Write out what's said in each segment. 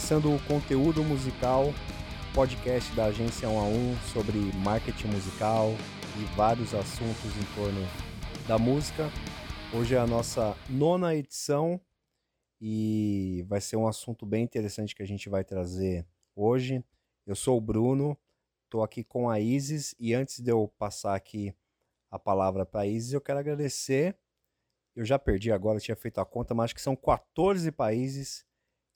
começando o conteúdo musical, podcast da agência 1 a 1 sobre marketing musical e vários assuntos em torno da música. Hoje é a nossa nona edição e vai ser um assunto bem interessante que a gente vai trazer hoje. Eu sou o Bruno, estou aqui com a Isis e antes de eu passar aqui a palavra para a Isis, eu quero agradecer. Eu já perdi agora, eu tinha feito a conta, mas acho que são 14 países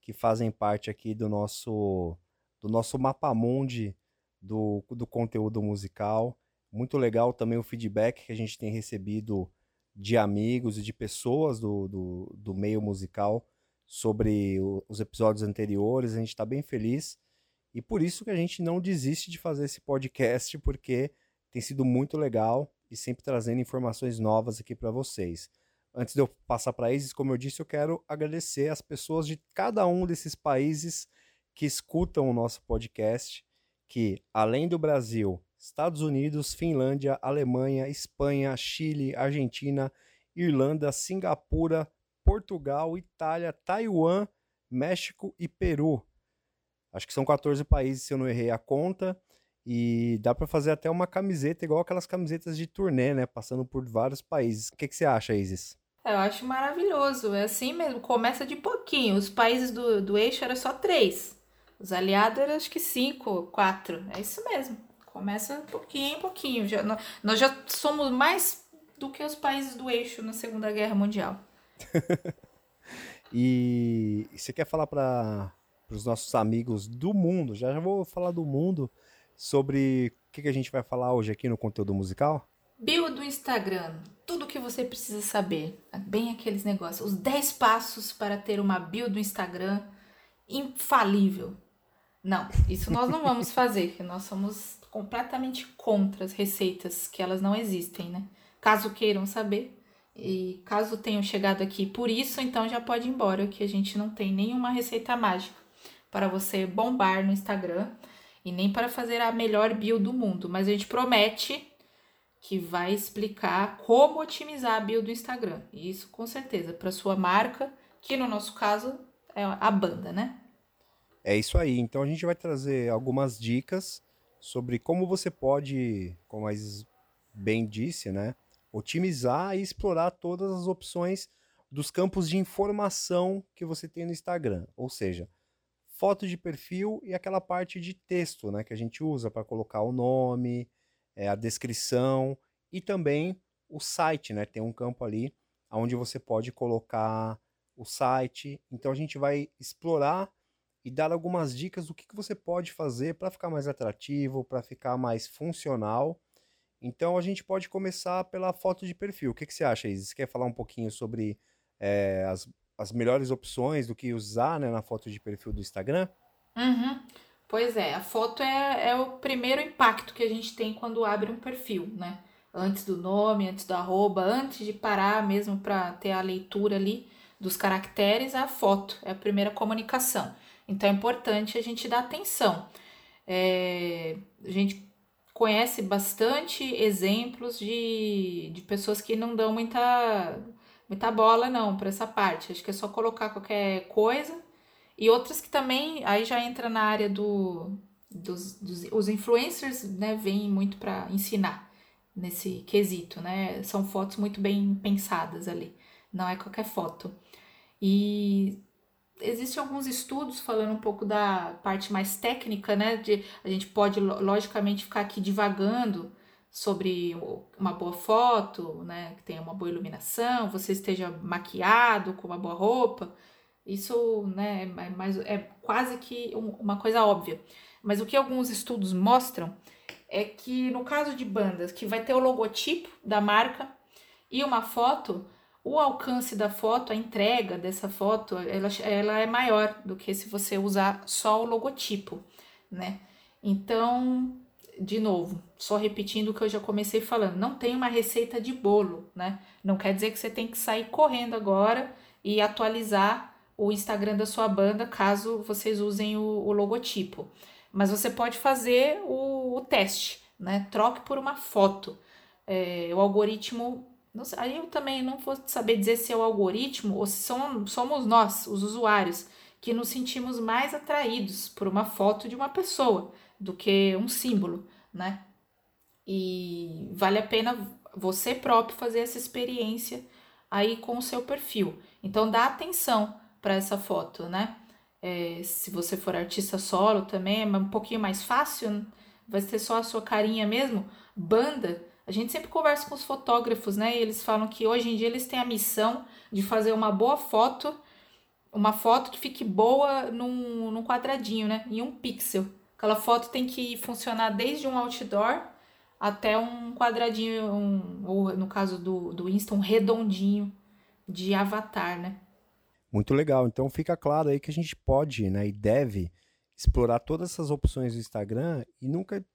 que fazem parte aqui do nosso do nosso mapa mundi do, do conteúdo musical. Muito legal também o feedback que a gente tem recebido de amigos e de pessoas do, do, do meio musical sobre o, os episódios anteriores. A gente está bem feliz e por isso que a gente não desiste de fazer esse podcast, porque tem sido muito legal e sempre trazendo informações novas aqui para vocês. Antes de eu passar para Isis, como eu disse, eu quero agradecer as pessoas de cada um desses países que escutam o nosso podcast, que além do Brasil, Estados Unidos, Finlândia, Alemanha, Espanha, Chile, Argentina, Irlanda, Singapura, Portugal, Itália, Taiwan, México e Peru. Acho que são 14 países, se eu não errei a conta. E dá para fazer até uma camiseta, igual aquelas camisetas de turnê, né? Passando por vários países. O que, que você acha, Isis? Eu acho maravilhoso. É assim mesmo, começa de pouquinho. Os países do, do eixo eram só três. Os aliados eram acho que cinco, quatro. É isso mesmo. Começa pouquinho em pouquinho. Já, nós já somos mais do que os países do eixo na Segunda Guerra Mundial. e você quer falar para os nossos amigos do mundo? Já, já vou falar do mundo sobre o que, que a gente vai falar hoje aqui no conteúdo musical? Bio do Instagram, tudo que você precisa saber. Bem aqueles negócios. Os 10 passos para ter uma bio do Instagram infalível. Não, isso nós não vamos fazer, porque nós somos completamente contra as receitas, que elas não existem, né? Caso queiram saber, e caso tenham chegado aqui por isso, então já pode ir embora, que a gente não tem nenhuma receita mágica para você bombar no Instagram e nem para fazer a melhor bio do mundo, mas a gente promete que vai explicar como otimizar a bio do Instagram. E isso com certeza para sua marca, que no nosso caso é a banda, né? É isso aí. Então a gente vai trazer algumas dicas sobre como você pode, como a bem disse, né, otimizar e explorar todas as opções dos campos de informação que você tem no Instagram. Ou seja, foto de perfil e aquela parte de texto, né, que a gente usa para colocar o nome, é, a descrição e também o site, né? Tem um campo ali onde você pode colocar o site. Então a gente vai explorar e dar algumas dicas do que, que você pode fazer para ficar mais atrativo, para ficar mais funcional. Então a gente pode começar pela foto de perfil. O que, que você acha, Isis? Você quer falar um pouquinho sobre é, as, as melhores opções do que usar né, na foto de perfil do Instagram? Uhum. Pois é, a foto é, é o primeiro impacto que a gente tem quando abre um perfil, né? Antes do nome, antes do arroba, antes de parar mesmo para ter a leitura ali dos caracteres, a foto é a primeira comunicação. Então é importante a gente dar atenção. É, a gente conhece bastante exemplos de, de pessoas que não dão muita, muita bola não para essa parte. Acho que é só colocar qualquer coisa e outras que também, aí já entra na área do, dos, dos os influencers, né, vêm muito para ensinar nesse quesito, né? São fotos muito bem pensadas ali, não é qualquer foto. E existem alguns estudos falando um pouco da parte mais técnica, né? De, a gente pode, logicamente, ficar aqui divagando sobre uma boa foto, né? Que tenha uma boa iluminação, você esteja maquiado com uma boa roupa, isso né, é, mais, é quase que uma coisa óbvia. Mas o que alguns estudos mostram é que no caso de bandas que vai ter o logotipo da marca e uma foto, o alcance da foto, a entrega dessa foto, ela, ela é maior do que se você usar só o logotipo, né? Então, de novo, só repetindo o que eu já comecei falando, não tem uma receita de bolo, né? Não quer dizer que você tem que sair correndo agora e atualizar o Instagram da sua banda, caso vocês usem o, o logotipo. Mas você pode fazer o, o, teste, né? Troque por uma foto. É, o algoritmo. Não aí eu também não vou saber dizer se é o algoritmo ou se são, somos nós, os usuários, que nos sentimos mais atraídos por uma foto de uma pessoa do que um símbolo, né? E vale a pena você próprio fazer essa experiência aí com o seu perfil. Então dá atenção para essa foto, né? É, se você for artista solo também é um pouquinho mais fácil, vai ser só a sua carinha mesmo. Banda, a gente sempre conversa com os fotógrafos, né? E eles falam que hoje em dia eles têm a missão de fazer uma boa foto, uma foto que fique boa num, num quadradinho, né? Em um pixel. Aquela foto tem que funcionar desde um outdoor até um quadradinho, um, ou no caso do, do Insta, um redondinho de avatar, né? Muito legal. Então fica claro aí que a gente pode né, e deve explorar todas essas opções do Instagram e nunca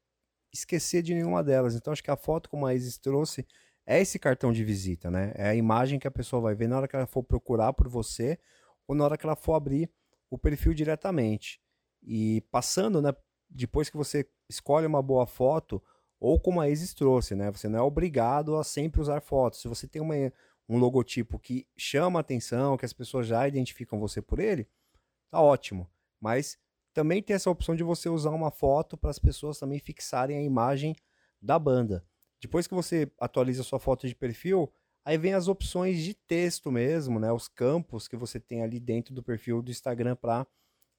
esquecer de nenhuma delas. Então acho que a foto, como a Isis trouxe, é esse cartão de visita, né? É a imagem que a pessoa vai ver na hora que ela for procurar por você ou na hora que ela for abrir o perfil diretamente. E passando, né? Depois que você escolhe uma boa foto, ou como a Isis trouxe, né? Você não é obrigado a sempre usar fotos. Se você tem uma, um logotipo que chama atenção, que as pessoas já identificam você por ele, tá ótimo. Mas também tem essa opção de você usar uma foto para as pessoas também fixarem a imagem da banda. Depois que você atualiza sua foto de perfil, aí vem as opções de texto mesmo, né? Os campos que você tem ali dentro do perfil do Instagram para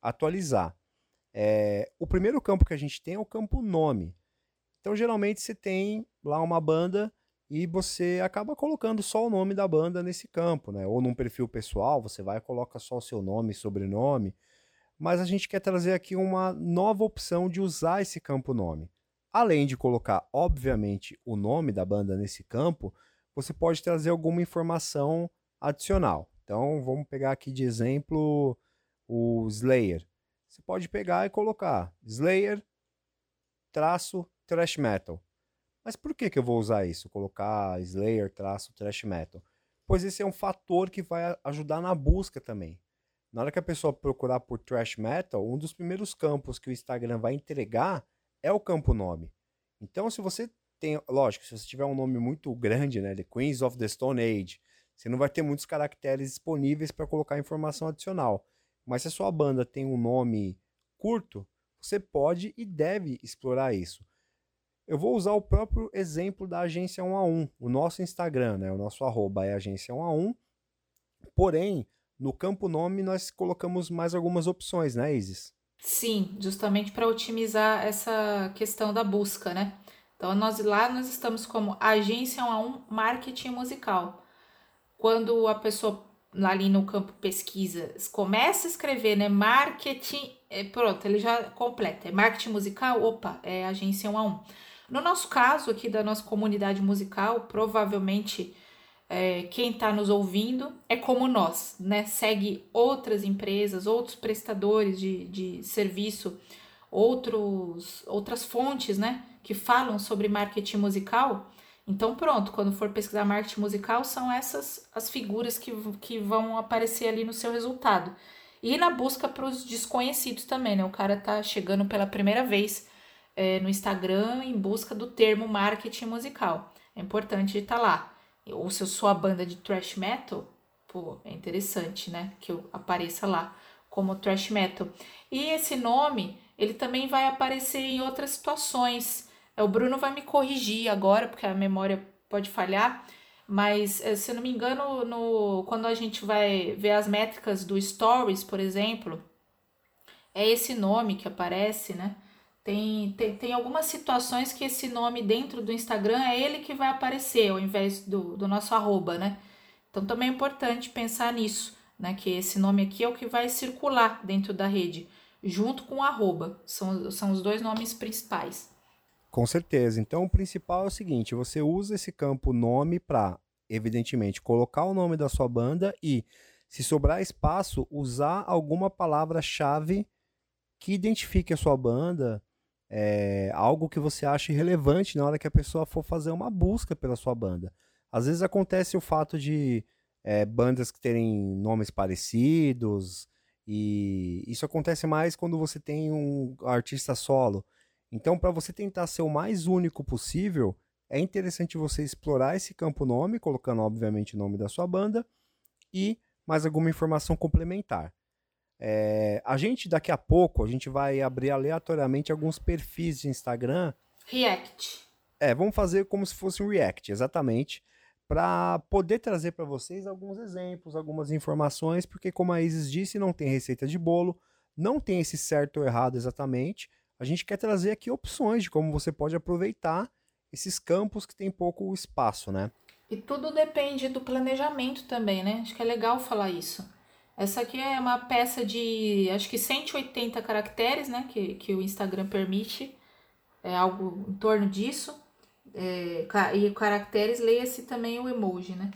atualizar. É, o primeiro campo que a gente tem é o campo nome. Então, geralmente, você tem lá uma banda e você acaba colocando só o nome da banda nesse campo, né? Ou num perfil pessoal, você vai e coloca só o seu nome e sobrenome mas a gente quer trazer aqui uma nova opção de usar esse campo nome. Além de colocar, obviamente, o nome da banda nesse campo, você pode trazer alguma informação adicional. Então, vamos pegar aqui de exemplo o Slayer. Você pode pegar e colocar Slayer traço thrash metal. Mas por que, que eu vou usar isso? Colocar Slayer traço thrash metal? Pois esse é um fator que vai ajudar na busca também. Na hora que a pessoa procurar por thrash metal, um dos primeiros campos que o Instagram vai entregar é o campo nome. Então, se você tem, lógico, se você tiver um nome muito grande, né, The Queens of the Stone Age, você não vai ter muitos caracteres disponíveis para colocar informação adicional. Mas se a sua banda tem um nome curto, você pode e deve explorar isso. Eu vou usar o próprio exemplo da agência 1 a 1, o nosso Instagram, né? O nosso arroba é agência 1 a 1. Porém, no campo nome, nós colocamos mais algumas opções, né, Isis? Sim, justamente para otimizar essa questão da busca, né? Então, nós lá nós estamos como agência 1 a 1 marketing musical. Quando a pessoa ali no campo pesquisa começa a escrever, né, marketing, é, pronto, ele já completa. É marketing musical, opa, é agência 1 a 1. No nosso caso aqui da nossa comunidade musical, provavelmente é, quem está nos ouvindo é como nós, né? Segue outras empresas, outros prestadores de, de serviço, outros, outras fontes, né? Que falam sobre marketing musical. Então, pronto, quando for pesquisar marketing musical, são essas as figuras que, que vão aparecer ali no seu resultado. E na busca para os desconhecidos também, né? O cara tá chegando pela primeira vez é, no Instagram em busca do termo marketing musical. É importante estar tá lá ou se eu sou a banda de thrash metal, pô, é interessante, né? Que eu apareça lá como thrash metal. E esse nome, ele também vai aparecer em outras situações. É, o Bruno vai me corrigir agora, porque a memória pode falhar, mas eh, se eu não me engano, no, quando a gente vai ver as métricas do Stories, por exemplo, é esse nome que aparece, né? Tem, tem, tem algumas situações que esse nome dentro do Instagram é ele que vai aparecer ao invés do, do nosso arroba, né? Então também é importante pensar nisso, né? Que esse nome aqui é o que vai circular dentro da rede, junto com o arroba. São, são os dois nomes principais. Com certeza. Então o principal é o seguinte: você usa esse campo nome para, evidentemente, colocar o nome da sua banda e, se sobrar espaço, usar alguma palavra-chave que identifique a sua banda, é, algo que você acha relevante na hora que a pessoa for fazer uma busca pela sua banda. Às vezes acontece o fato de é, bandas que terem nomes parecidos, e isso acontece mais quando você tem um artista solo. Então, para você tentar ser o mais único possível, é interessante você explorar esse campo nome, colocando obviamente o nome da sua banda e mais alguma informação complementar. É, a gente, daqui a pouco, a gente vai abrir aleatoriamente alguns perfis de Instagram. React. É, vamos fazer como se fosse um React, exatamente. Para poder trazer para vocês alguns exemplos, algumas informações, porque, como a Isis disse, não tem receita de bolo, não tem esse certo ou errado exatamente. A gente quer trazer aqui opções de como você pode aproveitar esses campos que tem pouco espaço, né? E tudo depende do planejamento também, né? Acho que é legal falar isso. Essa aqui é uma peça de acho que 180 caracteres, né? Que, que o Instagram permite. É algo em torno disso. É, e caracteres, leia-se também o emoji, né?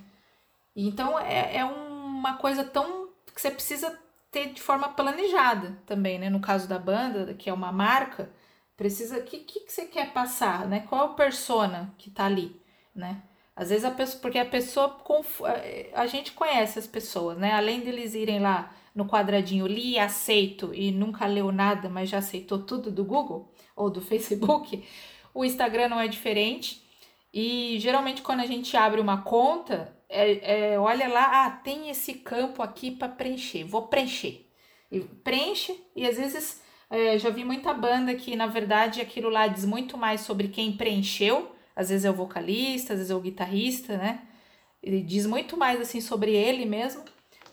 Então é, é uma coisa tão que você precisa ter de forma planejada também, né? No caso da banda, que é uma marca, precisa. O que, que, que você quer passar, né? Qual o persona que tá ali, né? Às vezes a pessoa, porque a pessoa, a gente conhece as pessoas, né? Além deles irem lá no quadradinho li, aceito e nunca leu nada, mas já aceitou tudo do Google ou do Facebook, o Instagram não é diferente. E geralmente quando a gente abre uma conta, é, é, olha lá, ah, tem esse campo aqui para preencher, vou preencher. E preenche, e às vezes é, já vi muita banda que, na verdade, aquilo lá diz muito mais sobre quem preencheu às vezes é o vocalista, às vezes é o guitarrista, né? Ele diz muito mais assim sobre ele mesmo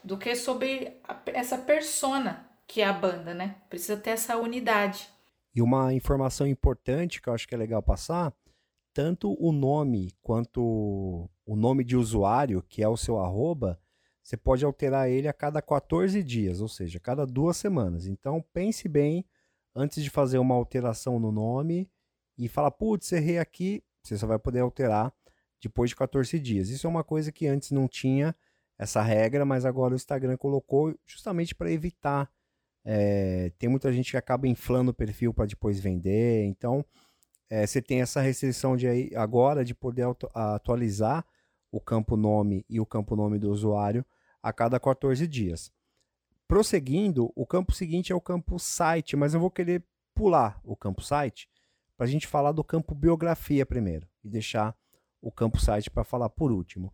do que sobre a, essa persona que é a banda, né? Precisa ter essa unidade. E uma informação importante que eu acho que é legal passar, tanto o nome quanto o nome de usuário, que é o seu arroba, você pode alterar ele a cada 14 dias, ou seja, a cada duas semanas. Então pense bem antes de fazer uma alteração no nome e falar, putz, errei aqui, você só vai poder alterar depois de 14 dias. Isso é uma coisa que antes não tinha essa regra, mas agora o Instagram colocou justamente para evitar. É, tem muita gente que acaba inflando o perfil para depois vender. Então, é, você tem essa restrição de agora de poder atualizar o campo nome e o campo nome do usuário a cada 14 dias. Prosseguindo, o campo seguinte é o campo site, mas eu vou querer pular o campo site para a gente falar do campo biografia primeiro e deixar o campo site para falar por último.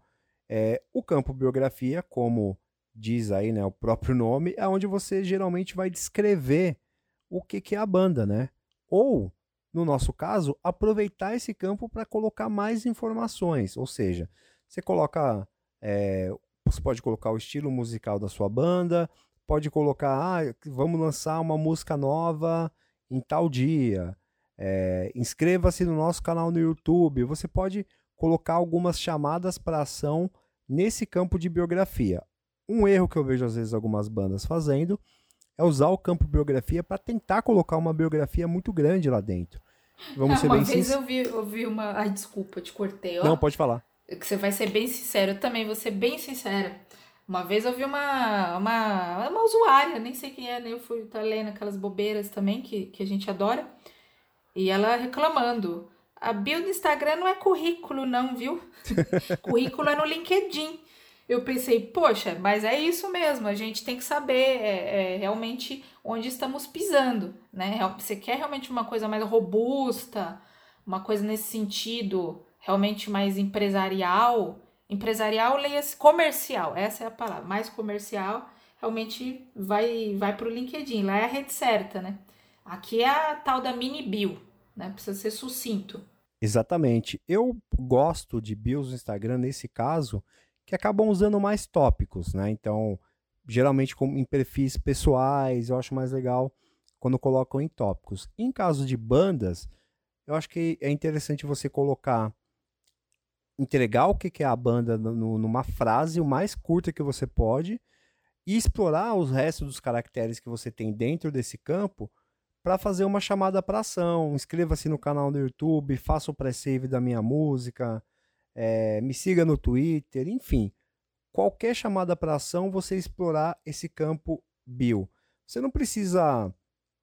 É, o campo biografia, como diz aí né, o próprio nome, é onde você geralmente vai descrever o que, que é a banda, né? Ou, no nosso caso, aproveitar esse campo para colocar mais informações. Ou seja, você coloca. É, você pode colocar o estilo musical da sua banda, pode colocar, ah, vamos lançar uma música nova em tal dia. É, Inscreva-se no nosso canal no YouTube. Você pode colocar algumas chamadas para ação nesse campo de biografia. Um erro que eu vejo às vezes algumas bandas fazendo é usar o campo biografia para tentar colocar uma biografia muito grande lá dentro. Vamos ser uma bem vez eu vi, eu vi uma. Ai, desculpa, te cortei. Ó. Não, pode falar. Que você vai ser bem sincero. Eu também vou ser bem sincera. Uma vez eu vi uma, uma, uma usuária, nem sei quem é, né? Eu fui tá lendo aquelas bobeiras também que, que a gente adora. E ela reclamando. A bio do Instagram não é currículo, não, viu? currículo é no LinkedIn. Eu pensei, poxa, mas é isso mesmo, a gente tem que saber é, é, realmente onde estamos pisando, né? Você quer realmente uma coisa mais robusta, uma coisa nesse sentido, realmente mais empresarial. Empresarial, leia-se comercial, essa é a palavra, mais comercial, realmente vai, vai para o LinkedIn, lá é a rede certa, né? Aqui é a tal da mini bio, né? Precisa ser sucinto. Exatamente. Eu gosto de bios no Instagram nesse caso que acabam usando mais tópicos, né? Então, geralmente em perfis pessoais, eu acho mais legal quando colocam em tópicos. Em caso de bandas, eu acho que é interessante você colocar entregar o que é a banda numa frase o mais curta que você pode e explorar os restos dos caracteres que você tem dentro desse campo para fazer uma chamada para ação. Inscreva-se no canal do YouTube, faça o pré-save da minha música, é, me siga no Twitter, enfim. Qualquer chamada para ação, você explorar esse campo bio. Você não precisa.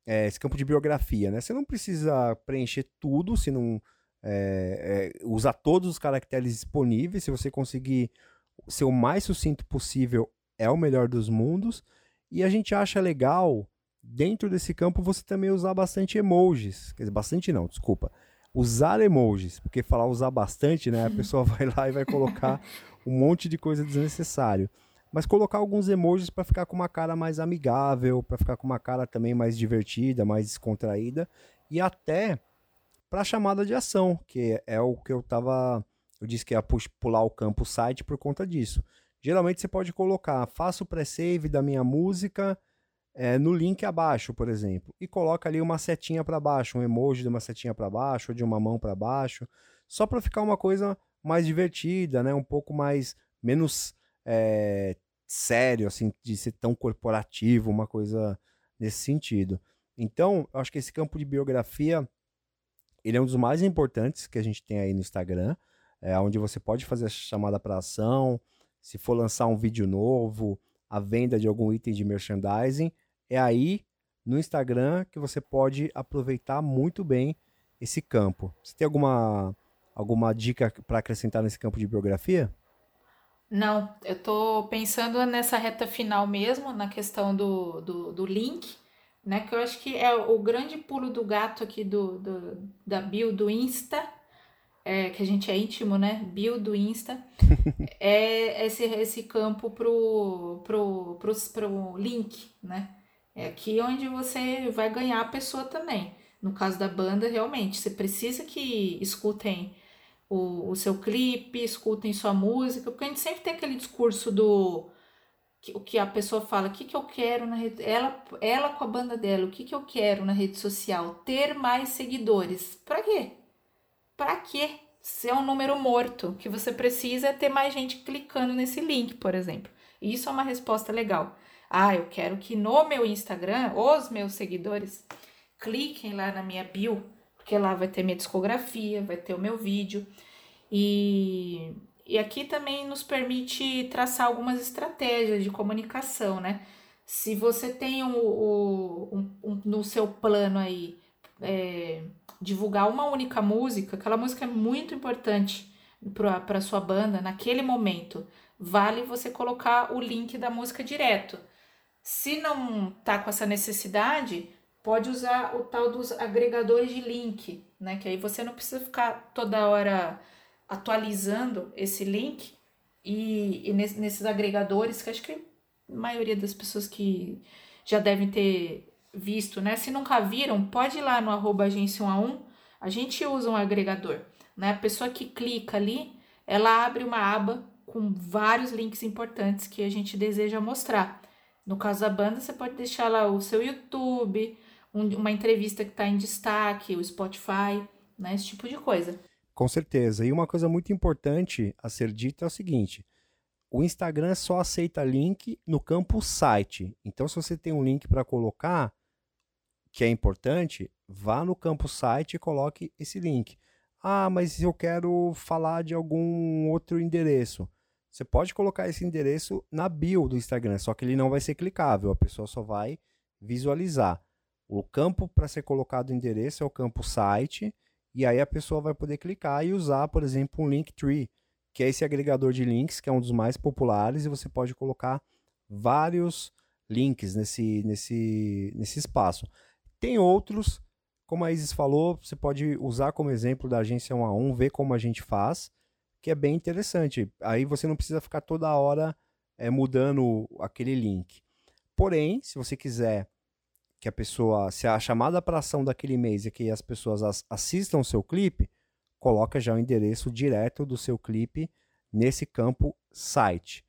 É, esse campo de biografia, né? Você não precisa preencher tudo, se não é, é, usar todos os caracteres disponíveis. Se você conseguir ser o mais sucinto possível, é o melhor dos mundos. E a gente acha legal dentro desse campo você também usar bastante emojis. Quer dizer, bastante não, desculpa. Usar emojis, porque falar usar bastante, né? A pessoa vai lá e vai colocar um monte de coisa desnecessário. mas colocar alguns emojis para ficar com uma cara mais amigável, para ficar com uma cara também mais divertida, mais descontraída e até para chamada de ação, que é o que eu tava eu disse que ia pular o campo site por conta disso. Geralmente você pode colocar, faça o pré-save da minha música é, no link abaixo, por exemplo, e coloca ali uma setinha para baixo, um emoji de uma setinha para baixo, ou de uma mão para baixo, só para ficar uma coisa mais divertida, né? Um pouco mais menos é, sério, assim, de ser tão corporativo, uma coisa nesse sentido. Então, eu acho que esse campo de biografia, ele é um dos mais importantes que a gente tem aí no Instagram, é onde você pode fazer a chamada para ação, se for lançar um vídeo novo, a venda de algum item de merchandising, é aí no Instagram que você pode aproveitar muito bem esse campo. Você tem alguma alguma dica para acrescentar nesse campo de biografia? Não, eu tô pensando nessa reta final mesmo, na questão do, do, do link, né? Que eu acho que é o grande pulo do gato aqui do, do da bio do Insta, é, que a gente é íntimo, né? Bio do Insta, é esse, esse campo pro, pro, pro, pro link, né? É aqui onde você vai ganhar a pessoa também. No caso da banda, realmente, você precisa que escutem o, o seu clipe, escutem sua música, porque a gente sempre tem aquele discurso do o que a pessoa fala, o que, que eu quero na rede, ela, ela com a banda dela, o que, que eu quero na rede social? Ter mais seguidores. Para quê? Para quê? Se é um número morto, que você precisa é ter mais gente clicando nesse link, por exemplo. Isso é uma resposta legal. Ah, eu quero que no meu Instagram, os meus seguidores cliquem lá na minha bio porque lá vai ter minha discografia, vai ter o meu vídeo. E, e aqui também nos permite traçar algumas estratégias de comunicação, né? Se você tem um, um, um no seu plano aí é, divulgar uma única música, aquela música é muito importante para sua banda naquele momento, vale você colocar o link da música direto. Se não tá com essa necessidade, pode usar o tal dos agregadores de link, né? Que aí você não precisa ficar toda hora atualizando esse link e, e nesses agregadores, que acho que a maioria das pessoas que já devem ter visto, né? Se nunca viram, pode ir lá no arroba agência 1 a 1, a gente usa um agregador, né? A pessoa que clica ali, ela abre uma aba com vários links importantes que a gente deseja mostrar. No caso da banda, você pode deixar lá o seu YouTube, um, uma entrevista que está em destaque, o Spotify, né? Esse tipo de coisa. Com certeza. E uma coisa muito importante a ser dita é o seguinte: o Instagram só aceita link no campo site. Então, se você tem um link para colocar, que é importante, vá no campo site e coloque esse link. Ah, mas eu quero falar de algum outro endereço. Você pode colocar esse endereço na bio do Instagram, só que ele não vai ser clicável, a pessoa só vai visualizar. O campo para ser colocado o endereço é o campo site, e aí a pessoa vai poder clicar e usar, por exemplo, um Linktree, que é esse agregador de links, que é um dos mais populares, e você pode colocar vários links nesse, nesse, nesse espaço. Tem outros, como a Isis falou, você pode usar como exemplo da agência 1 a 1, ver como a gente faz, que é bem interessante. Aí você não precisa ficar toda hora é, mudando aquele link. Porém, se você quiser que a pessoa, se a chamada para ação daquele mês é que as pessoas assistam o seu clipe, coloca já o endereço direto do seu clipe nesse campo site.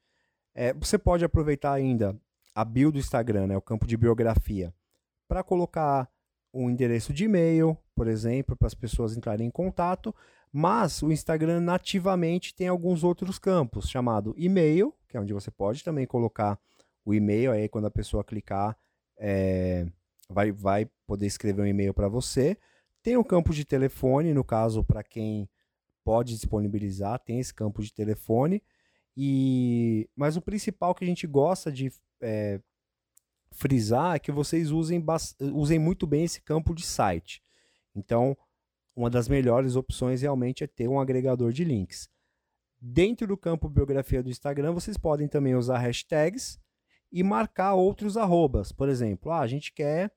É, você pode aproveitar ainda a bio do Instagram, né, o campo de biografia, para colocar um endereço de e-mail, por exemplo, para as pessoas entrarem em contato, mas o Instagram nativamente tem alguns outros campos, chamado e-mail, que é onde você pode também colocar o e-mail, aí quando a pessoa clicar, é, vai, vai poder escrever um e-mail para você. Tem o campo de telefone, no caso, para quem pode disponibilizar, tem esse campo de telefone. E Mas o principal que a gente gosta de é, frisar é que vocês usem, usem muito bem esse campo de site. Então, uma das melhores opções realmente é ter um agregador de links. Dentro do campo biografia do Instagram, vocês podem também usar hashtags e marcar outros arrobas. Por exemplo, ah, a gente quer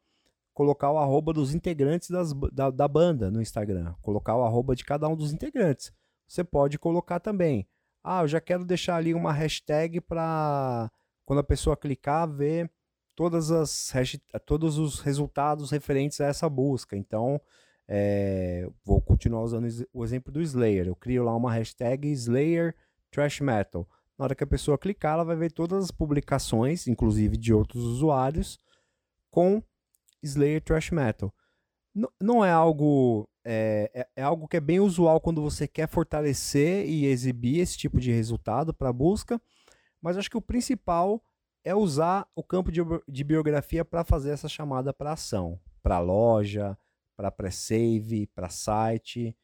colocar o arroba dos integrantes das, da, da banda no Instagram, colocar o arroba de cada um dos integrantes. Você pode colocar também. Ah, eu já quero deixar ali uma hashtag para quando a pessoa clicar, ver todas as todos os resultados referentes a essa busca. Então, é, vou continuar usando o exemplo do Slayer. Eu crio lá uma hashtag Slayer Trash Metal. Na hora que a pessoa clicar, ela vai ver todas as publicações, inclusive de outros usuários, com Slayer Trash Metal. N não é algo é, é, é, algo que é bem usual quando você quer fortalecer e exibir esse tipo de resultado para busca, mas acho que o principal é usar o campo de, de biografia para fazer essa chamada para ação, para loja, para pré-save, para site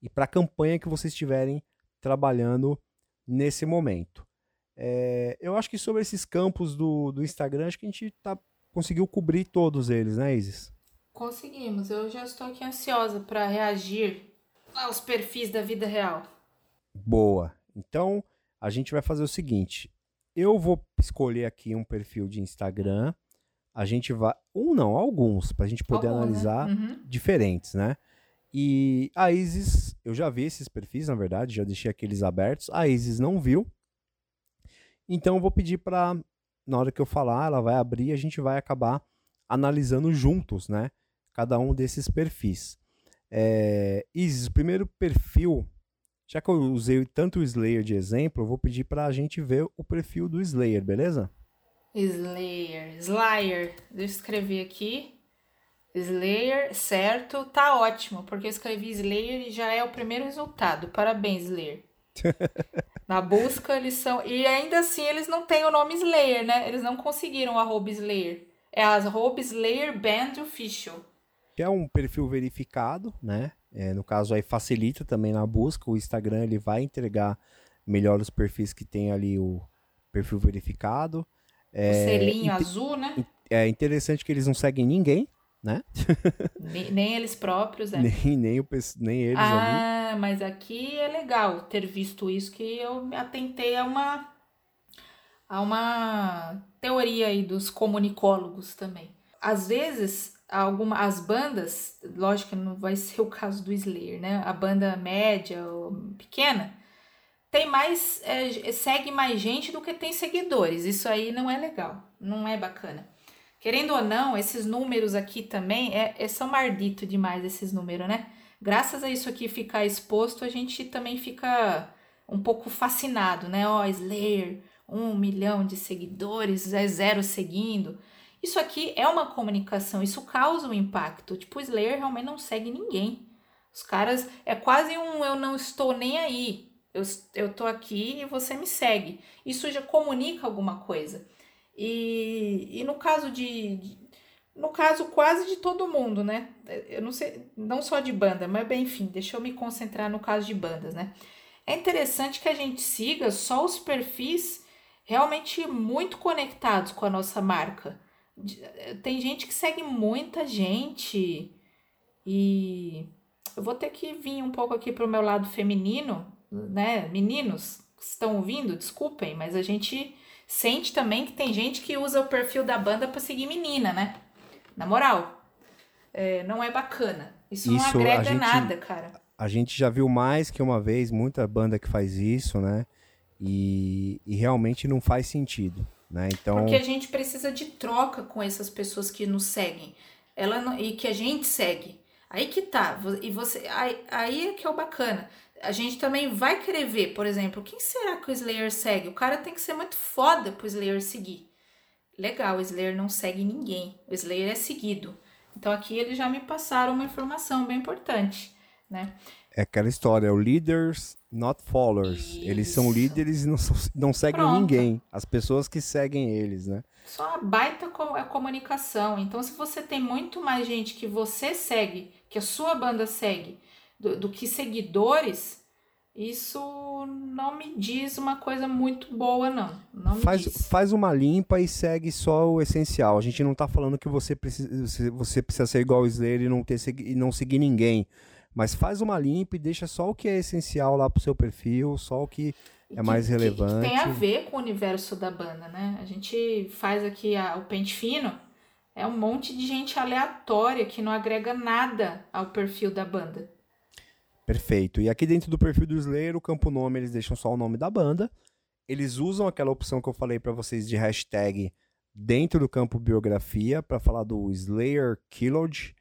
e para a campanha que vocês estiverem trabalhando nesse momento. É, eu acho que sobre esses campos do, do Instagram, acho que a gente tá, conseguiu cobrir todos eles, né, Isis? Conseguimos. Eu já estou aqui ansiosa para reagir aos perfis da vida real. Boa. Então, a gente vai fazer o seguinte: eu vou escolher aqui um perfil de Instagram. A gente vai. Um não, alguns, para a gente poder Algum, né? analisar né? uhum. diferentes, né? E a Isis, eu já vi esses perfis, na verdade, já deixei aqueles abertos. A Isis não viu. Então eu vou pedir para, na hora que eu falar, ela vai abrir e a gente vai acabar analisando juntos, né? Cada um desses perfis. É, Isis, o primeiro perfil já que eu usei tanto o Slayer de exemplo, eu vou pedir para a gente ver o perfil do Slayer, beleza? Slayer, Slayer. Deixa eu escrever aqui. Slayer, certo, tá ótimo, porque eu escrevi Slayer e já é o primeiro resultado. Parabéns, Slayer. Na busca eles são. E ainda assim eles não têm o nome Slayer, né? Eles não conseguiram o arroba Slayer. É a arroba Slayer Band Official. Que é um perfil verificado, né? É, no caso aí facilita também na busca. O Instagram ele vai entregar melhor os perfis que tem ali o perfil verificado. É, o selinho azul, né? É interessante que eles não seguem ninguém, né? nem, nem, eles próprios, é. Nem, nem, o, nem eles ah, ali. mas aqui é legal ter visto isso, que eu me atentei a uma, a uma teoria aí dos comunicólogos também. Às vezes, alguma, as bandas, lógico que não vai ser o caso do Slayer, né? A banda média ou pequena tem mais é, segue mais gente do que tem seguidores. Isso aí não é legal, não é bacana. Querendo ou não, esses números aqui também é, é são mardito demais esses números, né? Graças a isso aqui ficar exposto, a gente também fica um pouco fascinado, né? Ó, oh, Slayer, um milhão de seguidores, é zero seguindo. Isso aqui é uma comunicação, isso causa um impacto. Tipo, o Slayer realmente não segue ninguém. Os caras é quase um eu não estou nem aí. Eu, eu tô aqui e você me segue. Isso já comunica alguma coisa. E, e no caso de, de no caso quase de todo mundo, né? Eu não sei, não só de banda, mas bem, enfim, deixa eu me concentrar no caso de bandas, né? É interessante que a gente siga só os perfis realmente muito conectados com a nossa marca. Tem gente que segue muita gente e eu vou ter que vir um pouco aqui para o meu lado feminino, né? Meninos que estão ouvindo, desculpem, mas a gente sente também que tem gente que usa o perfil da banda para seguir menina, né? Na moral, é, não é bacana. Isso, isso não agrega gente, nada, cara. A gente já viu mais que uma vez muita banda que faz isso, né? E, e realmente não faz sentido. Né? Então... Porque a gente precisa de troca com essas pessoas que nos seguem ela não, e que a gente segue. Aí que tá. E você, aí, aí é que é o bacana. A gente também vai querer ver, por exemplo, quem será que o Slayer segue? O cara tem que ser muito foda pro Slayer seguir. Legal, o Slayer não segue ninguém. O Slayer é seguido. Então aqui eles já me passaram uma informação bem importante, né? É aquela história, o leaders not followers. Isso. Eles são líderes e não, não seguem Pronto. ninguém. As pessoas que seguem eles, né? Só a baita comunicação. Então, se você tem muito mais gente que você segue, que a sua banda segue, do, do que seguidores, isso não me diz uma coisa muito boa, não. não faz, diz. faz uma limpa e segue só o essencial. A gente não tá falando que você precisa, você precisa ser igual o Slayer e não, ter, e não seguir ninguém. Mas faz uma limpa e deixa só o que é essencial lá pro seu perfil, só o que é mais que, relevante. Que tem a ver com o universo da banda, né? A gente faz aqui a, o pente fino, é um monte de gente aleatória que não agrega nada ao perfil da banda. Perfeito. E aqui dentro do perfil do Slayer, o campo nome, eles deixam só o nome da banda. eles usam aquela opção que eu falei para vocês de hashtag dentro do campo biografia para falar do Slayer Killed,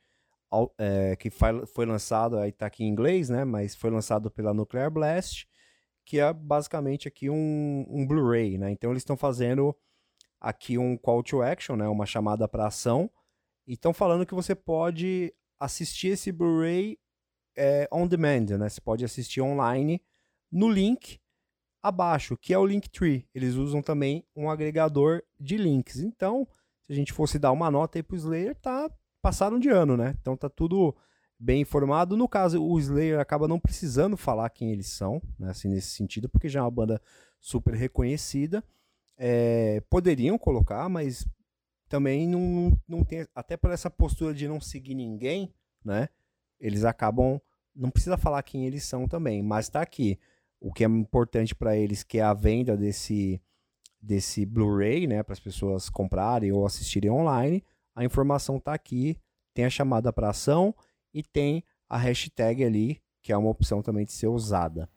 é, que foi lançado, aí tá aqui em inglês, né? Mas foi lançado pela Nuclear Blast, que é basicamente aqui um, um Blu-ray, né? Então eles estão fazendo aqui um call to action, né? Uma chamada para ação. E estão falando que você pode assistir esse Blu-ray é, on demand, né? Você pode assistir online no link abaixo, que é o Linktree. Eles usam também um agregador de links. Então, se a gente fosse dar uma nota aí pro Slayer, tá passaram de ano, né? Então tá tudo bem informado. No caso, o Slayer acaba não precisando falar quem eles são, né? Assim, nesse sentido, porque já é uma banda super reconhecida. É, poderiam colocar, mas também não, não tem. Até por essa postura de não seguir ninguém, né? Eles acabam. Não precisa falar quem eles são também, mas tá aqui. O que é importante para eles, que é a venda desse, desse Blu-ray, né? Para as pessoas comprarem ou assistirem online. A informação tá aqui. Tem a chamada para ação e tem a hashtag ali, que é uma opção também de ser usada.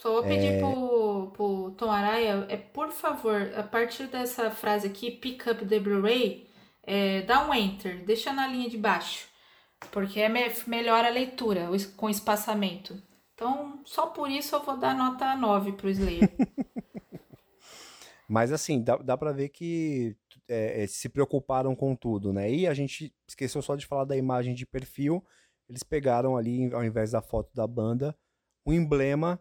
Só vou pedir é... pro, pro Tom Araya, é, por favor, a partir dessa frase aqui, pick up the Blu-ray, é, dá um enter, deixa na linha de baixo, porque é me melhor a leitura com espaçamento. Então, só por isso eu vou dar nota 9 pro Slayer. Mas assim, dá, dá pra ver que é, se preocuparam com tudo, né? E a gente esqueceu só de falar da imagem de perfil. Eles pegaram ali, ao invés da foto da banda, um emblema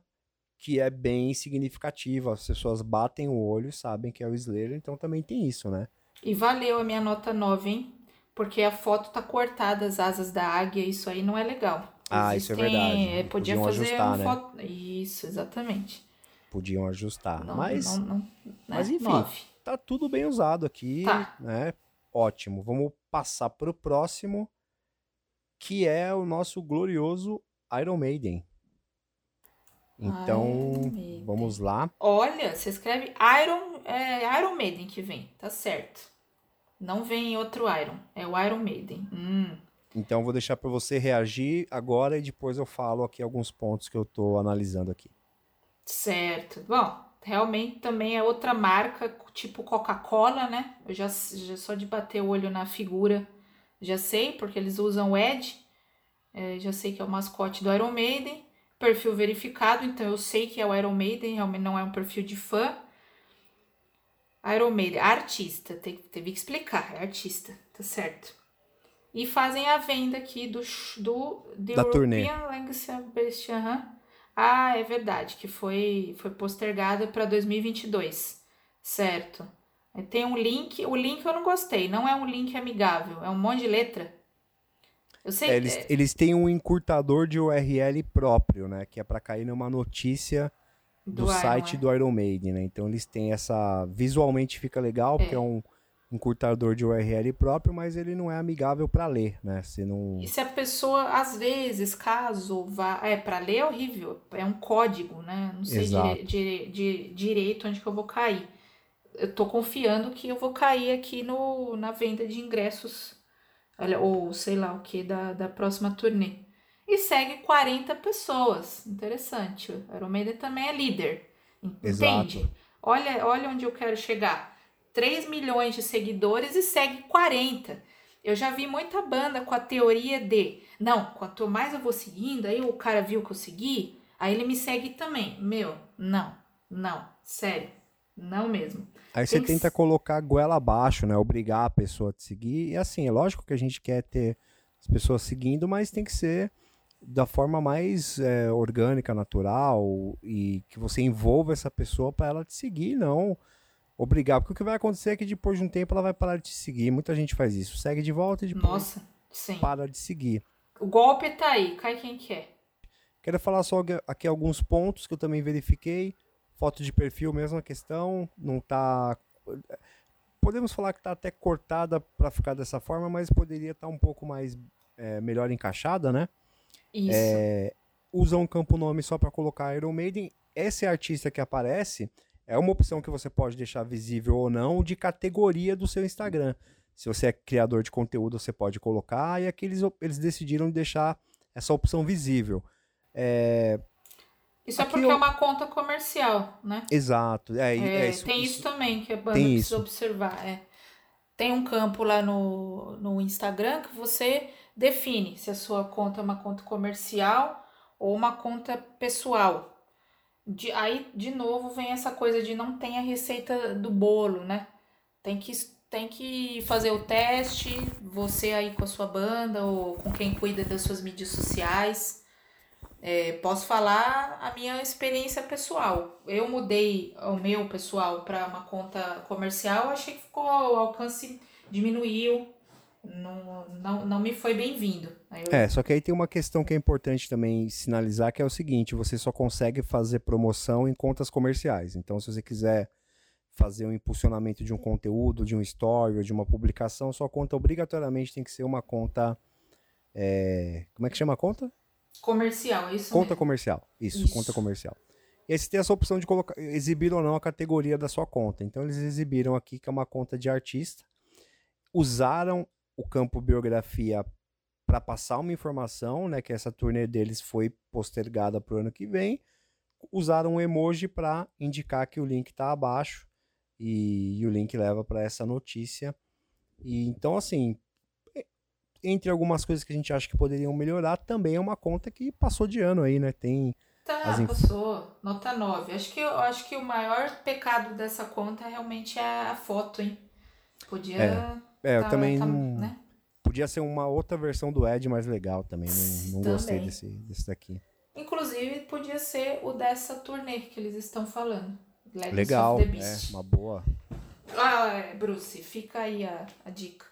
que é bem significativo. As pessoas batem o olho e sabem que é o Slayer, então também tem isso, né? E valeu a minha nota 9, hein? Porque a foto tá cortada, as asas da águia, isso aí não é legal. Ah, Existem, isso é verdade. É, podia Podiam fazer ajustar, né? foto. Isso, exatamente. Podiam ajustar. Não, mas, não, não, né? mas enfim, 9. tá tudo bem usado aqui, tá. né? Ótimo. Vamos passar pro próximo, que é o nosso glorioso Iron Maiden. Então, vamos lá. Olha, você escreve Iron, é Iron Maiden que vem, tá certo. Não vem outro Iron, é o Iron Maiden. Hum. Então, vou deixar para você reagir agora e depois eu falo aqui alguns pontos que eu tô analisando aqui. Certo. Bom, realmente também é outra marca, tipo Coca-Cola, né? Eu já, já só de bater o olho na figura, já sei, porque eles usam o Ed. É, já sei que é o mascote do Iron Maiden perfil verificado, então eu sei que é o Iron Maiden, realmente não é um perfil de fã. Iron Maiden, artista, teve que explicar, é artista, tá certo. E fazem a venda aqui do, do The da turnê. Uhum. Ah, é verdade, que foi, foi postergada para 2022, certo. Tem um link, o link eu não gostei, não é um link amigável, é um monte de letra. Eu sei. É, eles, é... eles têm um encurtador de URL próprio, né? Que é para cair numa notícia do, do site Iron, do Iron Maiden, né? Então eles têm essa. Visualmente fica legal, porque é, é um encurtador de URL próprio, mas ele não é amigável para ler, né? Se não... E se a pessoa, às vezes, caso vá. É, para ler é horrível, é um código, né? Não sei dire, dire, dire, direito onde que eu vou cair. Eu tô confiando que eu vou cair aqui no, na venda de ingressos ou sei lá o que, da, da próxima turnê. E segue 40 pessoas. Interessante. O Maiden também é líder. Entende? Exato. Olha, olha onde eu quero chegar. 3 milhões de seguidores e segue 40. Eu já vi muita banda com a teoria de, não, quanto mais eu vou seguindo, aí o cara viu que eu segui, aí ele me segue também. Meu, não, não, sério, não mesmo. Aí você tenta colocar a goela abaixo, né? Obrigar a pessoa a te seguir. E assim, é lógico que a gente quer ter as pessoas seguindo, mas tem que ser da forma mais é, orgânica, natural e que você envolva essa pessoa para ela te seguir, não obrigar. Porque o que vai acontecer é que depois de um tempo ela vai parar de te seguir. Muita gente faz isso. Segue de volta e depois Nossa, sim. para de seguir. O golpe tá aí, cai quem quer. Quero falar só aqui alguns pontos que eu também verifiquei. Foto de perfil, mesma questão, não tá. Podemos falar que tá até cortada para ficar dessa forma, mas poderia estar tá um pouco mais é, melhor encaixada, né? Isso. É, usa um campo nome só para colocar Iron Maiden. Esse artista que aparece é uma opção que você pode deixar visível ou não de categoria do seu Instagram. Se você é criador de conteúdo, você pode colocar, e aqui eles, eles decidiram deixar essa opção visível. É, Isso é Aqui é porque eu... é uma conta comercial, né? Exato. É, é, é isso, tem isso, isso, também que a banda precisa isso. observar. É. Tem um campo lá no, no Instagram que você define se a sua conta é uma conta comercial ou uma conta pessoal. De, aí, de novo, vem essa coisa de não tem a receita do bolo, né? Tem que, tem que fazer o teste, você aí com a sua banda ou com quem cuida das suas mídias sociais. É, posso falar a minha experiência pessoal. Eu mudei o meu pessoal para uma conta comercial, achei que ficou, o alcance diminuiu, não, não, não me foi bem-vindo. Eu... É, só que aí tem uma questão que é importante também sinalizar, que é o seguinte, você só consegue fazer promoção em contas comerciais. Então, se você quiser fazer um impulsionamento de um conteúdo, de um story ou de uma publicação, sua conta obrigatoriamente tem que ser uma conta... É... Como é que chama a conta? Comercial, isso Conta mesmo. comercial, isso, isso, conta comercial. E aí você tem essa opção de colocar, exibir ou não a categoria da sua conta. Então eles exibiram aqui que é uma conta de artista, usaram o campo biografia para passar uma informação, né, que essa turnê deles foi postergada para o ano que vem, usaram um emoji para indicar que o link está abaixo e, e, o link leva para essa notícia. E então assim, entre algumas coisas que a gente acha que poderiam melhorar, também é uma conta que passou de ano aí, né? Tem. Tá, inf... passou. Nota 9. Acho que, acho que o maior pecado dessa conta realmente é a foto, hein? Podia. É, é eu tá, também tá, não. Né? Podia ser uma outra versão do Ed mais legal também. Não, não também. gostei desse, desse daqui. Inclusive, podia ser o dessa turnê que eles estão falando. Legends legal, é, uma boa. Ah, é, Bruce, fica aí a, a dica.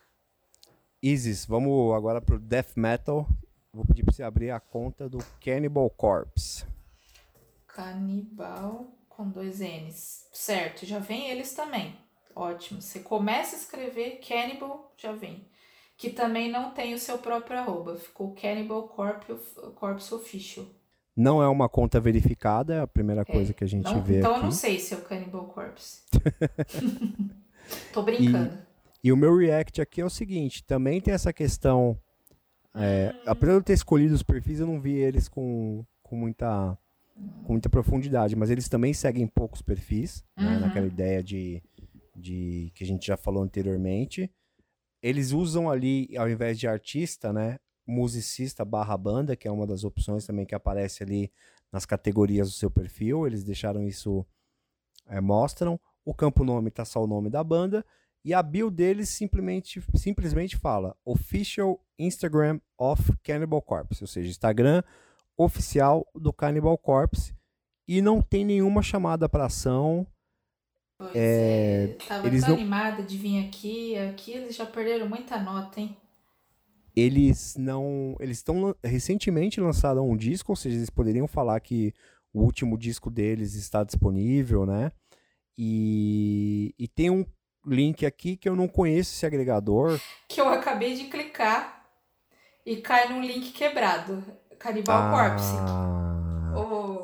Isis, vamos agora pro Death Metal. Vou pedir pra você abrir a conta do Cannibal Corpse. Canibal com dois N's. Certo, já vem eles também. Ótimo. Você começa a escrever Cannibal, já vem. Que também não tem o seu próprio arroba. Ficou Cannibal Corpse Official. Não é uma conta verificada, é a primeira é, coisa que a gente não, vê então aqui. eu não sei se é o Cannibal Corpse. Tô brincando. E... E o meu react aqui é o seguinte: também tem essa questão. É, apesar de eu ter escolhido os perfis, eu não vi eles com, com, muita, com muita profundidade, mas eles também seguem poucos perfis, né, uhum. né, naquela ideia de, de que a gente já falou anteriormente. Eles usam ali, ao invés de artista, né, musicista barra banda, que é uma das opções também que aparece ali nas categorias do seu perfil. Eles deixaram isso, é, mostram. O campo nome tá só o nome da banda. E a bio deles simplesmente, simplesmente fala Official Instagram of Cannibal Corpse, ou seja, Instagram oficial do Cannibal Corpse. E não tem nenhuma chamada para ação. Pois é, é tava eles tão não... animada de vir aqui. Aqui eles já perderam muita nota, hein? Eles não. Eles estão. Recentemente lançaram um disco, ou seja, eles poderiam falar que o último disco deles está disponível, né? E, e tem um link aqui que eu não conheço esse agregador. Que eu acabei de clicar e cai num link quebrado. Cannibal ah, Corpse.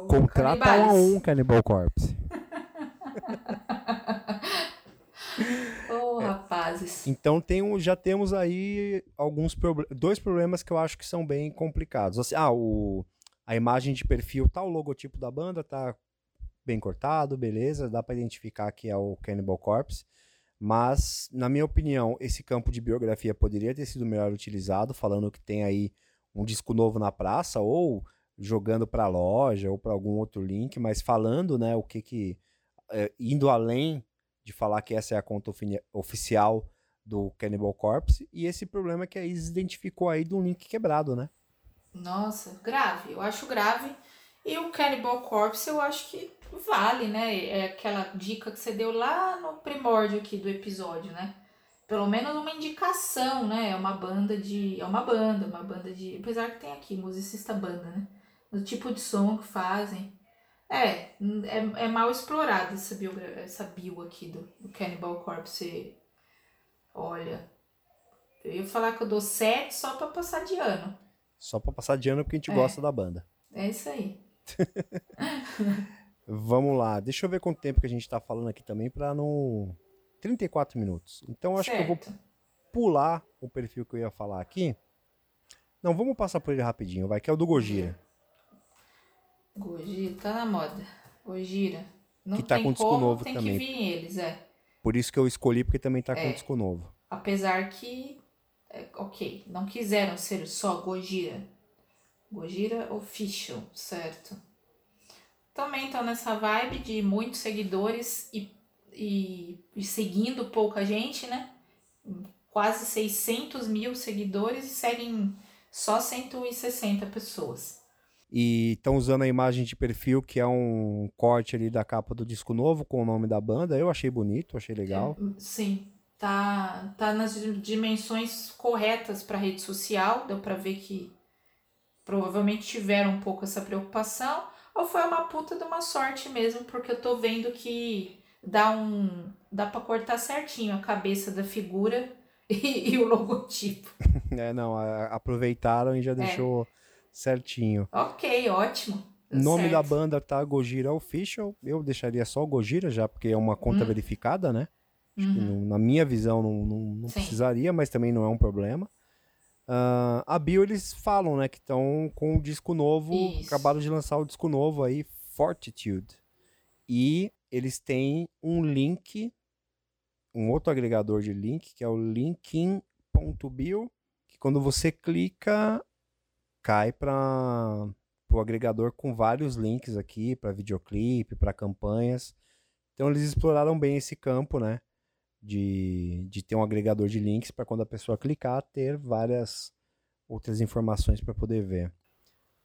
Contrata um a um Cannibal Corpse. Oh, rapazes. Então tem, já temos aí alguns dois problemas que eu acho que são bem complicados. Assim, ah, o, a imagem de perfil tá o logotipo da banda, tá bem cortado, beleza, dá para identificar que é o Cannibal Corpse. Mas, na minha opinião, esse campo de biografia poderia ter sido melhor utilizado, falando que tem aí um disco novo na praça, ou jogando para a loja, ou para algum outro link, mas falando, né, o que que. É, indo além de falar que essa é a conta oficial do Cannibal Corpse, e esse problema que a Isis identificou aí de um link quebrado, né? Nossa, grave. Eu acho grave. E o Cannibal Corpse eu acho que vale, né? É aquela dica que você deu lá no primórdio aqui do episódio, né? Pelo menos uma indicação, né? É uma banda de. É uma banda, uma banda de. Apesar que tem aqui, musicista banda, né? Do tipo de som que fazem. É, é, é mal explorado essa bio, essa bio aqui do, do Cannibal Corpse. Olha, eu ia falar que eu dou 7 só pra passar de ano. Só pra passar de ano porque a gente é, gosta da banda. É isso aí. Vamos lá, deixa eu ver quanto tempo que a gente tá falando aqui também para não. 34 minutos. Então acho certo. que eu vou pular o perfil que eu ia falar aqui. Não, vamos passar por ele rapidinho, vai, que é o do Gojira. Gojira, tá na moda. Gojira. Não que tá tem com disco como, novo tem também. que vir eles, é. Por isso que eu escolhi, porque também tá com É. disco novo. Apesar que, é, ok, não quiseram ser só Gojira. Gojira Official, certo? Também estão nessa vibe de muitos seguidores e, e, e seguindo pouca gente, né? Quase 600 mil seguidores e seguem só 160 pessoas. E estão usando a imagem de perfil, que é um corte ali da capa do disco novo com o nome da banda. Eu achei bonito, achei legal. Sim, tá, tá nas dimensões corretas para rede social, deu para ver que provavelmente tiveram um pouco essa preocupação, ou foi uma puta de uma sorte mesmo, porque eu tô vendo que dá um dá para cortar certinho a cabeça da figura e, e o logotipo. É, não, aproveitaram e É. já deixou certinho. Ok, ótimo. O deu nome da certo. banda tá Gojira Official. Eu deixaria só Gojira já, porque é uma conta Hum. verificada, né? Acho que Uhum. não- na minha visão não, não, não precisaria, mas também não é um problema. Ah, a Bio eles falam, né, que estão com o disco novo, Isso. acabaram de lançar o disco novo aí, Fortitude. E eles têm um link, um outro agregador de link, que é o linkin.bio, que quando você clica, cai para o agregador com vários links aqui para videoclipe, para campanhas. Então eles exploraram bem esse campo, né? De, de ter um agregador de links para quando a pessoa clicar ter várias outras informações para poder ver.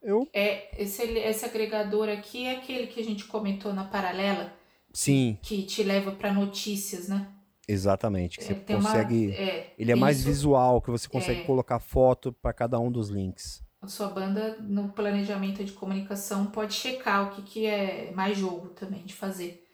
Eu, É, esse, esse agregador aqui é aquele que a gente comentou na paralela, sim, que te leva para notícias, né? exatamente. Que você É, uma- consegue. é, Ele é mais isso. visual, que você consegue É. colocar foto para cada um dos links. A sua banda, no planejamento de comunicação, pode checar o que, que é mais jogo também de fazer.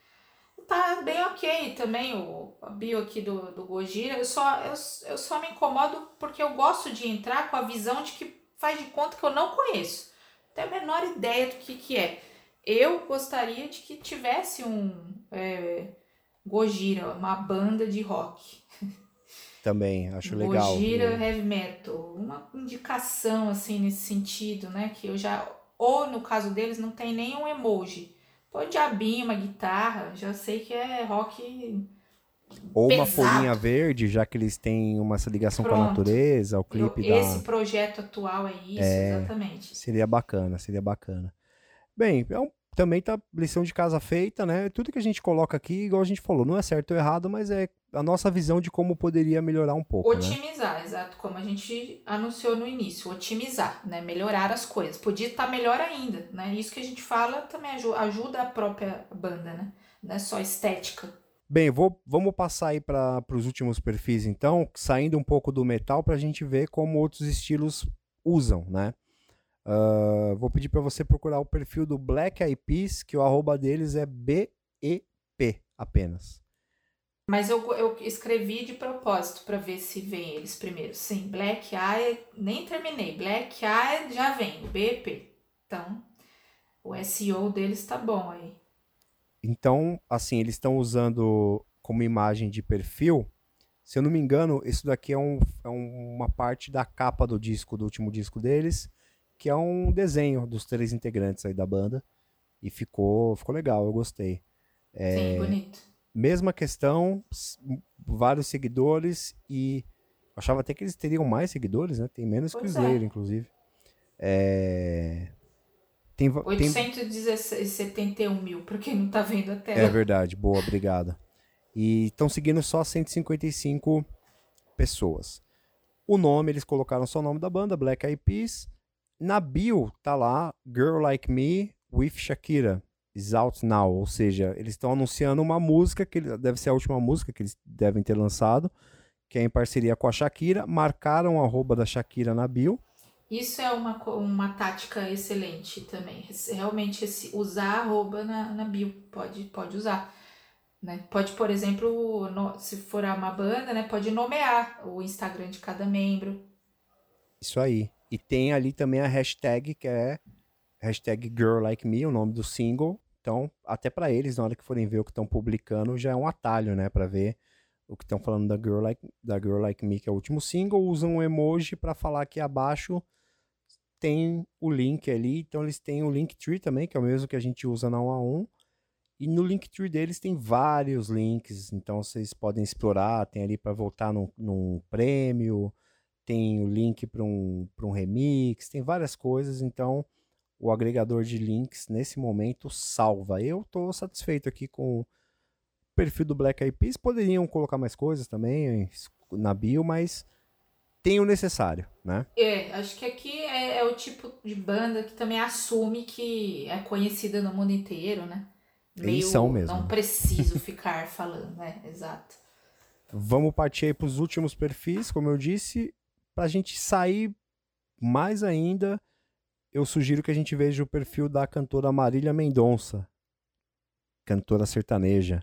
Tá bem ok também o bio aqui do, do Gojira. Eu só, eu, eu só me incomodo porque eu gosto de entrar com a visão de que faz de conta que eu não conheço. Não tenho a menor ideia do que, que é. Eu gostaria de que tivesse um é, Gojira, uma banda de rock. Também, acho legal. Gojira E- Heavy Metal. Uma indicação assim nesse sentido, né? Que eu já. Ou no caso deles não tem nenhum emoji. Põe um diabinho, uma guitarra, já sei que é rock. Ou uma pesado. folhinha verde, já que eles têm uma essa ligação com a Pronto. natureza, o clipe da. esse projeto atual é isso, exatamente. Seria bacana, seria bacana. Bem, é um- também tá lição de casa feita, né? Tudo que a gente coloca aqui, igual a gente falou, não é certo ou errado, mas é a nossa visão de como poderia melhorar um pouco, né? Otimizar, exato, como a gente anunciou no início, otimizar, né? Melhorar as coisas. Podia estar melhor ainda, né? Isso que a gente fala também aju- ajuda a própria banda, né? Não é só estética. Bem, vou, vamos passar aí para os últimos perfis, então, saindo um pouco do metal para a gente ver como outros estilos usam, né? Ah, vou pedir para você procurar o perfil do Black Eyed Peas, que o arroba deles é BEP apenas. Mas eu, eu escrevi de propósito para ver se vem eles primeiro. Sim, Black Eye, nem terminei. Black Eye já vem, o BP. Então, o SEO deles tá bom aí. Então, assim, eles estão usando como imagem de perfil. Se eu não me engano, isso daqui é, um- é um- uma parte da capa do disco, do último disco deles, que é um desenho dos três integrantes aí da banda. E ficou, ficou legal, eu gostei. É. Sim, bonito. Mesma questão, vários seguidores e eu achava até que eles teriam mais seguidores, né? Tem menos que o Pois é. Slayer, inclusive. É, Tem, va- tem... 871 mil, pra quem não tá vendo a É tela. verdade, boa, obrigado. E estão seguindo só 155 pessoas. O nome, eles colocaram só o nome da banda, Black Eyed Peas. Na bio tá lá Girl Like Me with Shakira is out now, ou seja, eles estão anunciando uma música que ele- deve ser a última música que eles devem ter lançado, que é em parceria com a Shakira. Marcaram a arroba da Shakira na bio. Isso é uma, uma tática excelente também. Realmente, esse, usar arroba na, na bio. Pode, pode usar. Né? Pode, por exemplo, no- se for uma banda, né? Pode nomear o Instagram de cada membro. Isso aí. E tem ali também a hashtag que é hashtag Girl Like Me, o nome do single. Então, até pra eles, na hora que forem ver o que estão publicando, já é um atalho, né, Pra ver o que estão falando da Girl Like da Girl Like Me, que é o último single, usam um emoji pra falar aqui abaixo tem o link ali, então eles têm o Linktree também, que é o mesmo que a gente usa na 1 a 1. E no Linktree deles tem vários links, então vocês podem explorar, tem ali para voltar num, num prêmio, tem o link para um, um remix, tem várias coisas, então o agregador de links nesse momento salva. Eu estou satisfeito aqui com o perfil do Black Eyed Peas, poderiam colocar mais coisas também na bio, mas tem o necessário, né? É, acho que aqui é, é, o tipo de banda que também assume que é conhecida no mundo inteiro, né? Meio, Eles são mesmo. Não preciso ficar falando, né? Exato. Vamos partir aí para os últimos perfis, como eu disse, para a gente sair mais ainda, eu sugiro que a gente veja o perfil da cantora Marília Mendonça, cantora sertaneja,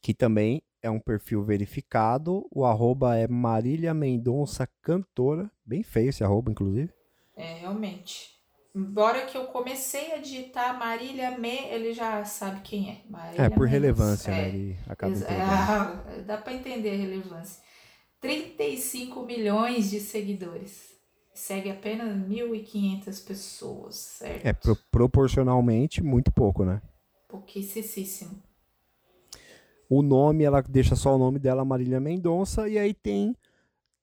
que também é um perfil verificado. O arroba é Marília Mendonça Cantora. Bem feio esse arroba, inclusive. É, realmente. Embora que eu comecei a digitar Marília Me, ele já sabe quem é. Marília é, por Mendonça. relevância, né? É, ele acaba é, Dá para entender a relevância. 35 milhões de seguidores. Segue apenas 1.500 pessoas, certo? É, pro, proporcionalmente, muito pouco, né? Pouquíssimo. O nome, ela deixa só o nome dela, Marília Mendonça, e aí tem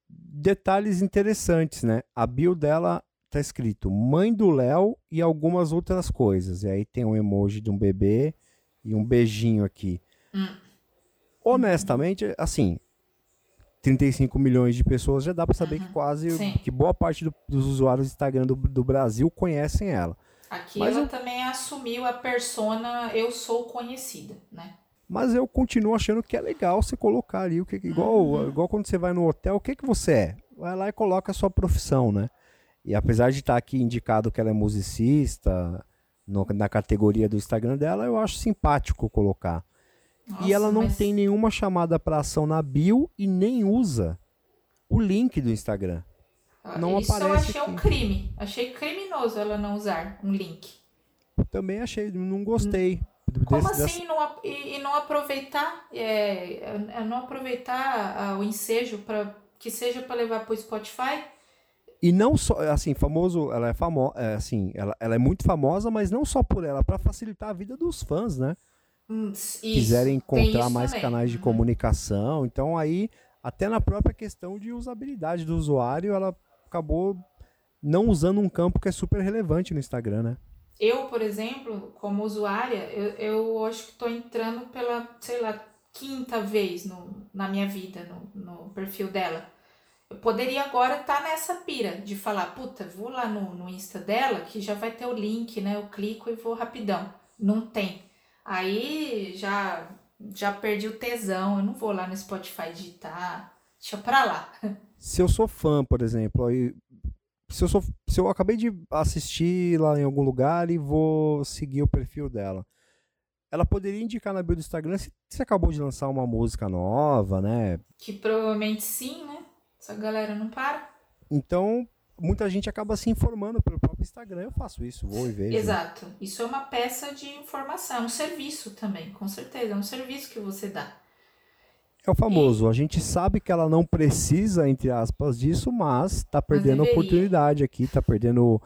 detalhes interessantes, né? A bio dela tá escrito mãe do Léo e algumas outras coisas. E aí tem um emoji de um bebê e um beijinho aqui. Hum. Honestamente, assim, 35 milhões de pessoas já dá para saber uhum. que quase Sim. que boa parte do, dos usuários do Instagram do, do, Brasil conhecem ela. Aqui Mas ela eu... também assumiu a persona eu sou conhecida, né? Mas eu continuo achando que é legal você colocar ali o que igual, uhum. igual quando você vai no hotel, o que que você é? Vai lá e coloca a sua profissão, né? E apesar de estar aqui indicado que ela é musicista no, na categoria do Instagram dela, eu acho simpático colocar. Nossa, e ela não mas... tem nenhuma chamada para ação na bio e nem usa o link do Instagram. Ah, não Isso aparece eu achei aqui. um crime. Achei criminoso ela não usar um link. Também achei, não gostei. Como desse, assim dessa... não, e, e, não aproveitar é, é não aproveitar o ensejo para que seja para levar para o Spotify? E não só, assim, famoso, ela é famosa, é, assim, ela, ela é muito famosa, mas não só por ela, para facilitar a vida dos fãs, né? Hum, Quiserem encontrar mais também. canais de uhum. comunicação, então aí até na própria questão de usabilidade do usuário, ela acabou não usando um campo que é super relevante no Instagram, né? Eu, por exemplo, como usuária, eu, eu acho que estou entrando pela, sei lá, quinta vez no, na minha vida, no, no perfil dela. Eu poderia agora estar tá nessa pira de falar, puta, vou lá no, no Insta dela, que já vai ter o link, né? Eu clico e vou rapidão. Não tem. Aí já já perdi o tesão, eu não vou lá no Spotify digitar. Deixa pra lá. Se eu sou fã, por exemplo, aí se eu, sou, se eu acabei de assistir lá em algum lugar e vou seguir o perfil dela, ela poderia indicar na bio do Instagram se, se acabou de lançar uma música nova, né? Que provavelmente sim, né? Essa galera não para. Então, muita gente acaba se informando pelo próprio Instagram. Eu faço isso, vou e vejo. Exato. Isso é uma peça de informação, é um serviço também, com certeza. É um serviço que você dá. É o famoso, a gente sabe que ela não precisa, entre aspas, disso, mas tá perdendo oportunidade aqui, tá perdendo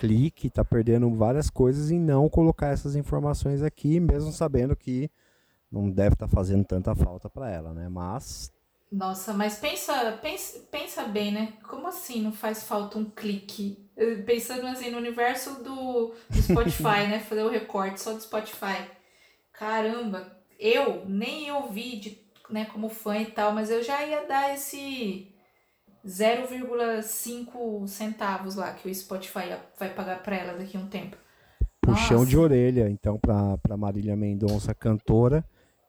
clique, tá perdendo várias coisas em não colocar essas informações aqui, mesmo sabendo que não deve estar tá fazendo tanta falta para ela, né? Mas nossa, mas pensa, pensa, pensa bem, né? Como assim não faz falta um clique? Pensando assim no universo do, do Spotify, né? Fazer o recorte só do Spotify. Caramba, eu nem ouvi de né, como fã e tal, mas eu já ia dar esse 0,5 centavos lá que o Spotify vai pagar para ela daqui a um tempo. Puxão Nossa. de orelha, então, para Marília Mendonça, cantora.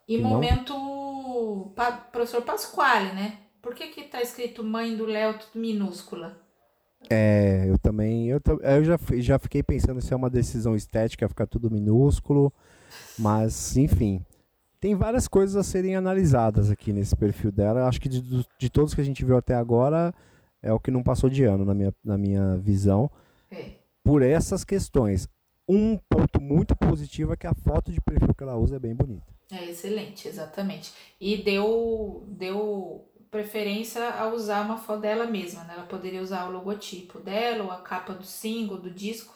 E momento não... pa, professor Pasquale, né? Por que que tá escrito mãe do Léo tudo minúscula? É, eu também, eu, eu já, já fiquei pensando se é uma decisão estética ficar tudo minúsculo, mas enfim, tem várias coisas a serem analisadas aqui nesse perfil dela. Acho que de, de todos que a gente viu até agora, é o que não passou de ano, na minha, na minha visão. É. Por essas questões. Um ponto muito positivo é que a foto de perfil que ela usa é bem bonita. É excelente, exatamente. E deu, deu preferência a usar uma foto dela mesma, né? Ela poderia usar o logotipo dela ou a capa do single, do disco.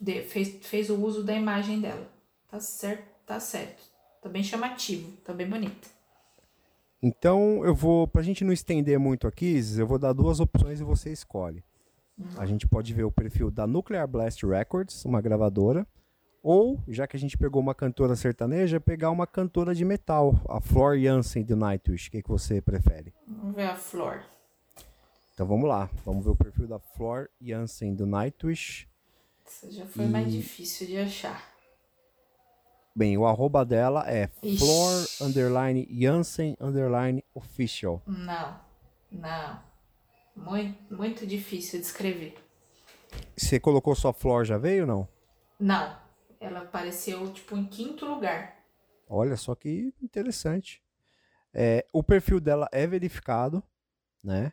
De, fez, fez o uso da imagem dela. Tá certo, tá certo. Tá bem chamativo, tá bem bonito. Então eu vou, pra gente não estender muito aqui, eu vou dar duas opções e você escolhe. Uhum. A gente pode ver o perfil da Nuclear Blast Records, uma gravadora, ou, já que a gente pegou uma cantora sertaneja, pegar uma cantora de metal, a Flor Jansen do Nightwish. O que, que você prefere? Vamos ver a Flor. Então vamos lá. Vamos ver o perfil da Flor Jansen do Nightwish. Isso já foi e... mais difícil de achar. Bem, o arroba dela é Ixi. Flor underline Jansen underline official. Não, não. Muito, muito difícil de escrever. Você colocou só Flor, já veio ou não? Não. Ela apareceu, tipo, em quinto lugar. Olha só que interessante. É, o perfil dela é verificado, né?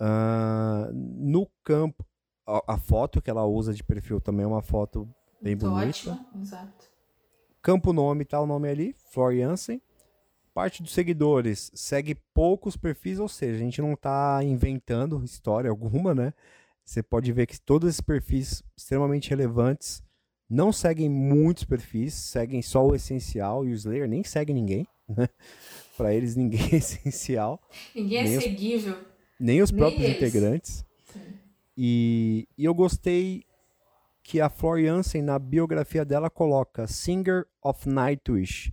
Uh, no campo, a, a, foto que ela usa de perfil também é uma foto bem Muito bonita. Ótima, exato. Campo nome, tá o nome ali, Flor Jansen. Parte dos seguidores segue poucos perfis, ou seja, a gente não tá inventando história alguma, né? Você pode ver que todos esses perfis extremamente relevantes não seguem muitos perfis, seguem só o essencial e o Slayer nem segue ninguém, né? Para eles ninguém é essencial. Ninguém é seguível. Os, nem os nem próprios eles. integrantes. E, e, eu gostei que a Flor Jansen, na biografia dela, coloca Singer of Nightwish.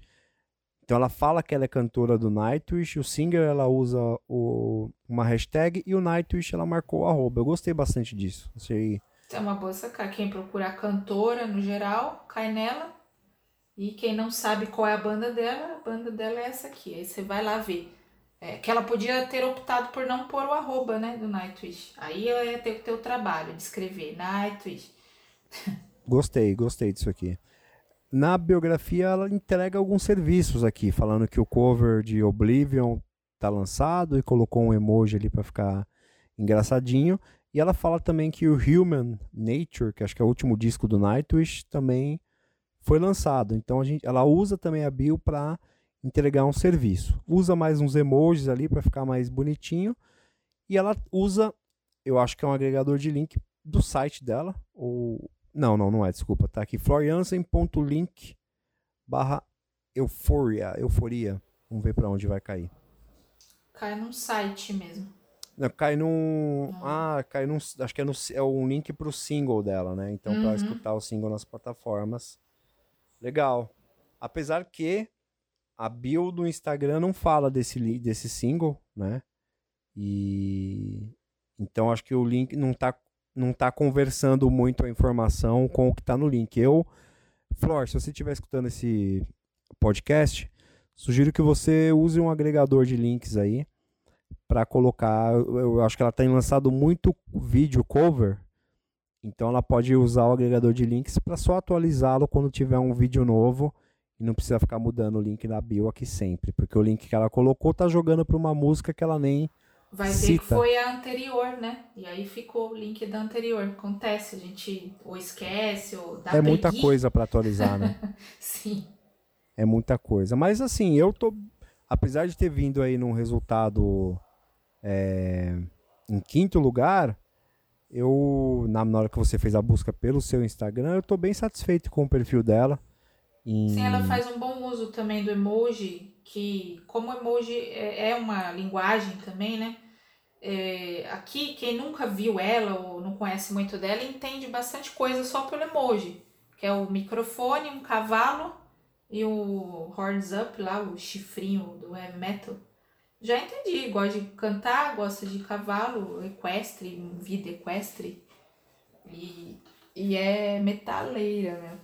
Então ela fala que ela é cantora do Nightwish, o Singer ela usa o, uma hashtag e o Nightwish ela marcou o arroba. Eu gostei bastante disso. Achei é uma boa sacar. Quem procurar cantora no geral, cai nela. E quem não sabe qual é a banda dela, a banda dela é essa aqui. Aí você vai lá ver. É, que ela podia ter optado por não pôr o arroba, né, do Nightwish. Aí ela ia ter o trabalho de escrever Nightwish. Gostei, gostei disso aqui. Na biografia ela entrega alguns serviços aqui, falando que o cover de Oblivion tá lançado e colocou um emoji ali para ficar engraçadinho e ela fala também que o Human Nature, que acho que é o último disco do Nightwish, também foi lançado. Então a gente, ela usa também a bio para entregar um serviço. Usa mais uns emojis ali para ficar mais bonitinho. E ela usa, eu acho que é um agregador de link do site dela. Ou não, não, não é. Desculpa, tá aqui floriansen.link barra euforia, euforia. Vamos ver para onde vai cair. Cai num site mesmo. Não, cai num. Ah, cai num. Acho que é, no, é um link pro single dela, né? Então, uhum. para escutar o single nas plataformas. Legal. Apesar que a bio do Instagram não fala desse, desse single, né? E. Então, acho que o link não tá, não tá conversando muito a informação com o que tá no link. Eu. Flor, se você estiver escutando esse podcast, sugiro que você use um agregador de links aí para colocar. Eu acho que ela tem lançado muito vídeo cover, então ela pode usar o agregador de links para só atualizá-lo quando tiver um vídeo novo e não precisa ficar mudando o link na bio aqui sempre, porque o link que ela colocou tá jogando para uma música que ela nem Vai ver que foi a anterior, né? E aí ficou o link da anterior. Acontece, a gente ou esquece ou dá É muita coisa para atualizar, né? Sim. É muita coisa. Mas assim, eu tô apesar de ter vindo aí num resultado é, em quinto lugar, eu, na, hora que você fez a busca pelo seu Instagram, eu estou bem satisfeito com o perfil dela. Em... Sim, ela faz um bom uso também do emoji, que como emoji é, é uma linguagem também, né? É, aqui, quem nunca viu ela ou não conhece muito dela, entende bastante coisa só pelo emoji, que é o microfone, um cavalo e o horns up lá, o chifrinho do heavy metal. Já entendi, gosta de cantar, gosta de cavalo, equestre, vida equestre. E, e é metaleira, né?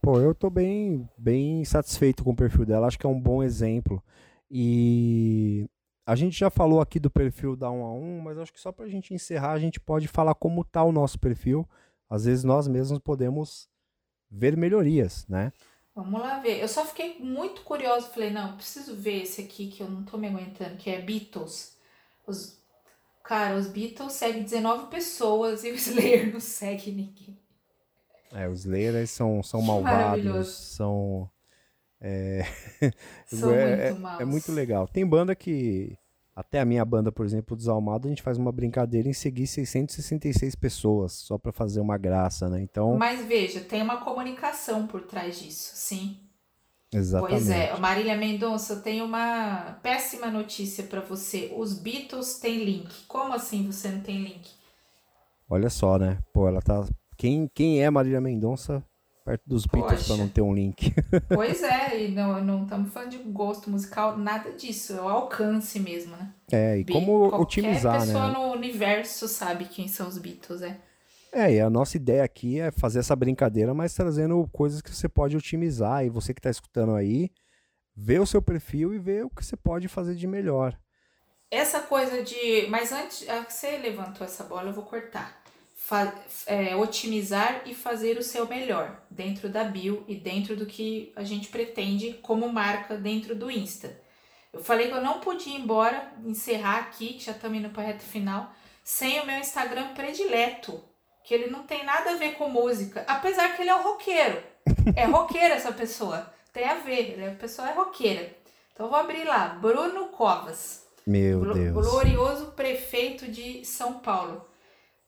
Pô, eu tô bem, bem satisfeito com o perfil dela, acho que é um bom exemplo. E a gente já falou aqui do perfil da 1 a 1, mas acho que só pra gente encerrar, a gente pode falar como tá o nosso perfil. Às vezes nós mesmos podemos ver melhorias, né? Vamos lá ver. Eu só fiquei muito curiosa. Falei, não, preciso ver esse aqui que eu não tô me aguentando, que é Beatles. Os... Cara, os Beatles seguem 19 pessoas e o Slayer não segue ninguém. É, os Slayer são, são malvados, são. É, São é, muito maus. é muito legal. Tem banda que até a minha banda, por exemplo, Desalmado, a gente faz uma brincadeira em seguir 666 pessoas, só para fazer uma graça, né? Então. Mas veja, tem uma comunicação por trás disso, sim. Exatamente. Pois é, Marília Mendonça, tem uma péssima notícia para você. Os Beatles têm link. Como assim você não tem link? Olha só, né? Pô, ela tá. Quem, quem é Marília Mendonça perto dos Beatles para não ter um link? Pois é, e não não estamos falando de gosto musical, nada disso. É o alcance mesmo, né? É, e Be- como Qualquer otimizar, pessoa né? no universo sabe quem são os Beatles, é. É, e a nossa ideia aqui é fazer essa brincadeira, mas trazendo coisas que você pode otimizar. E você que está escutando aí, vê o seu perfil e vê o que você pode fazer de melhor. Essa coisa de. Mas antes, ah, você levantou essa bola, eu vou cortar. É, otimizar e fazer o seu melhor dentro da bio e dentro do que a gente pretende como marca dentro do Insta. Eu falei que eu não podia ir embora, encerrar aqui, que já estamos indo para a reta final, sem o meu Instagram predileto, que ele não tem nada a ver com música, apesar que ele é um roqueiro. É roqueiro essa pessoa. Tem a ver, ele é- a pessoa é roqueira. Então eu vou abrir lá, Bruno Covas. Meu Deus. Glorioso prefeito de São Paulo.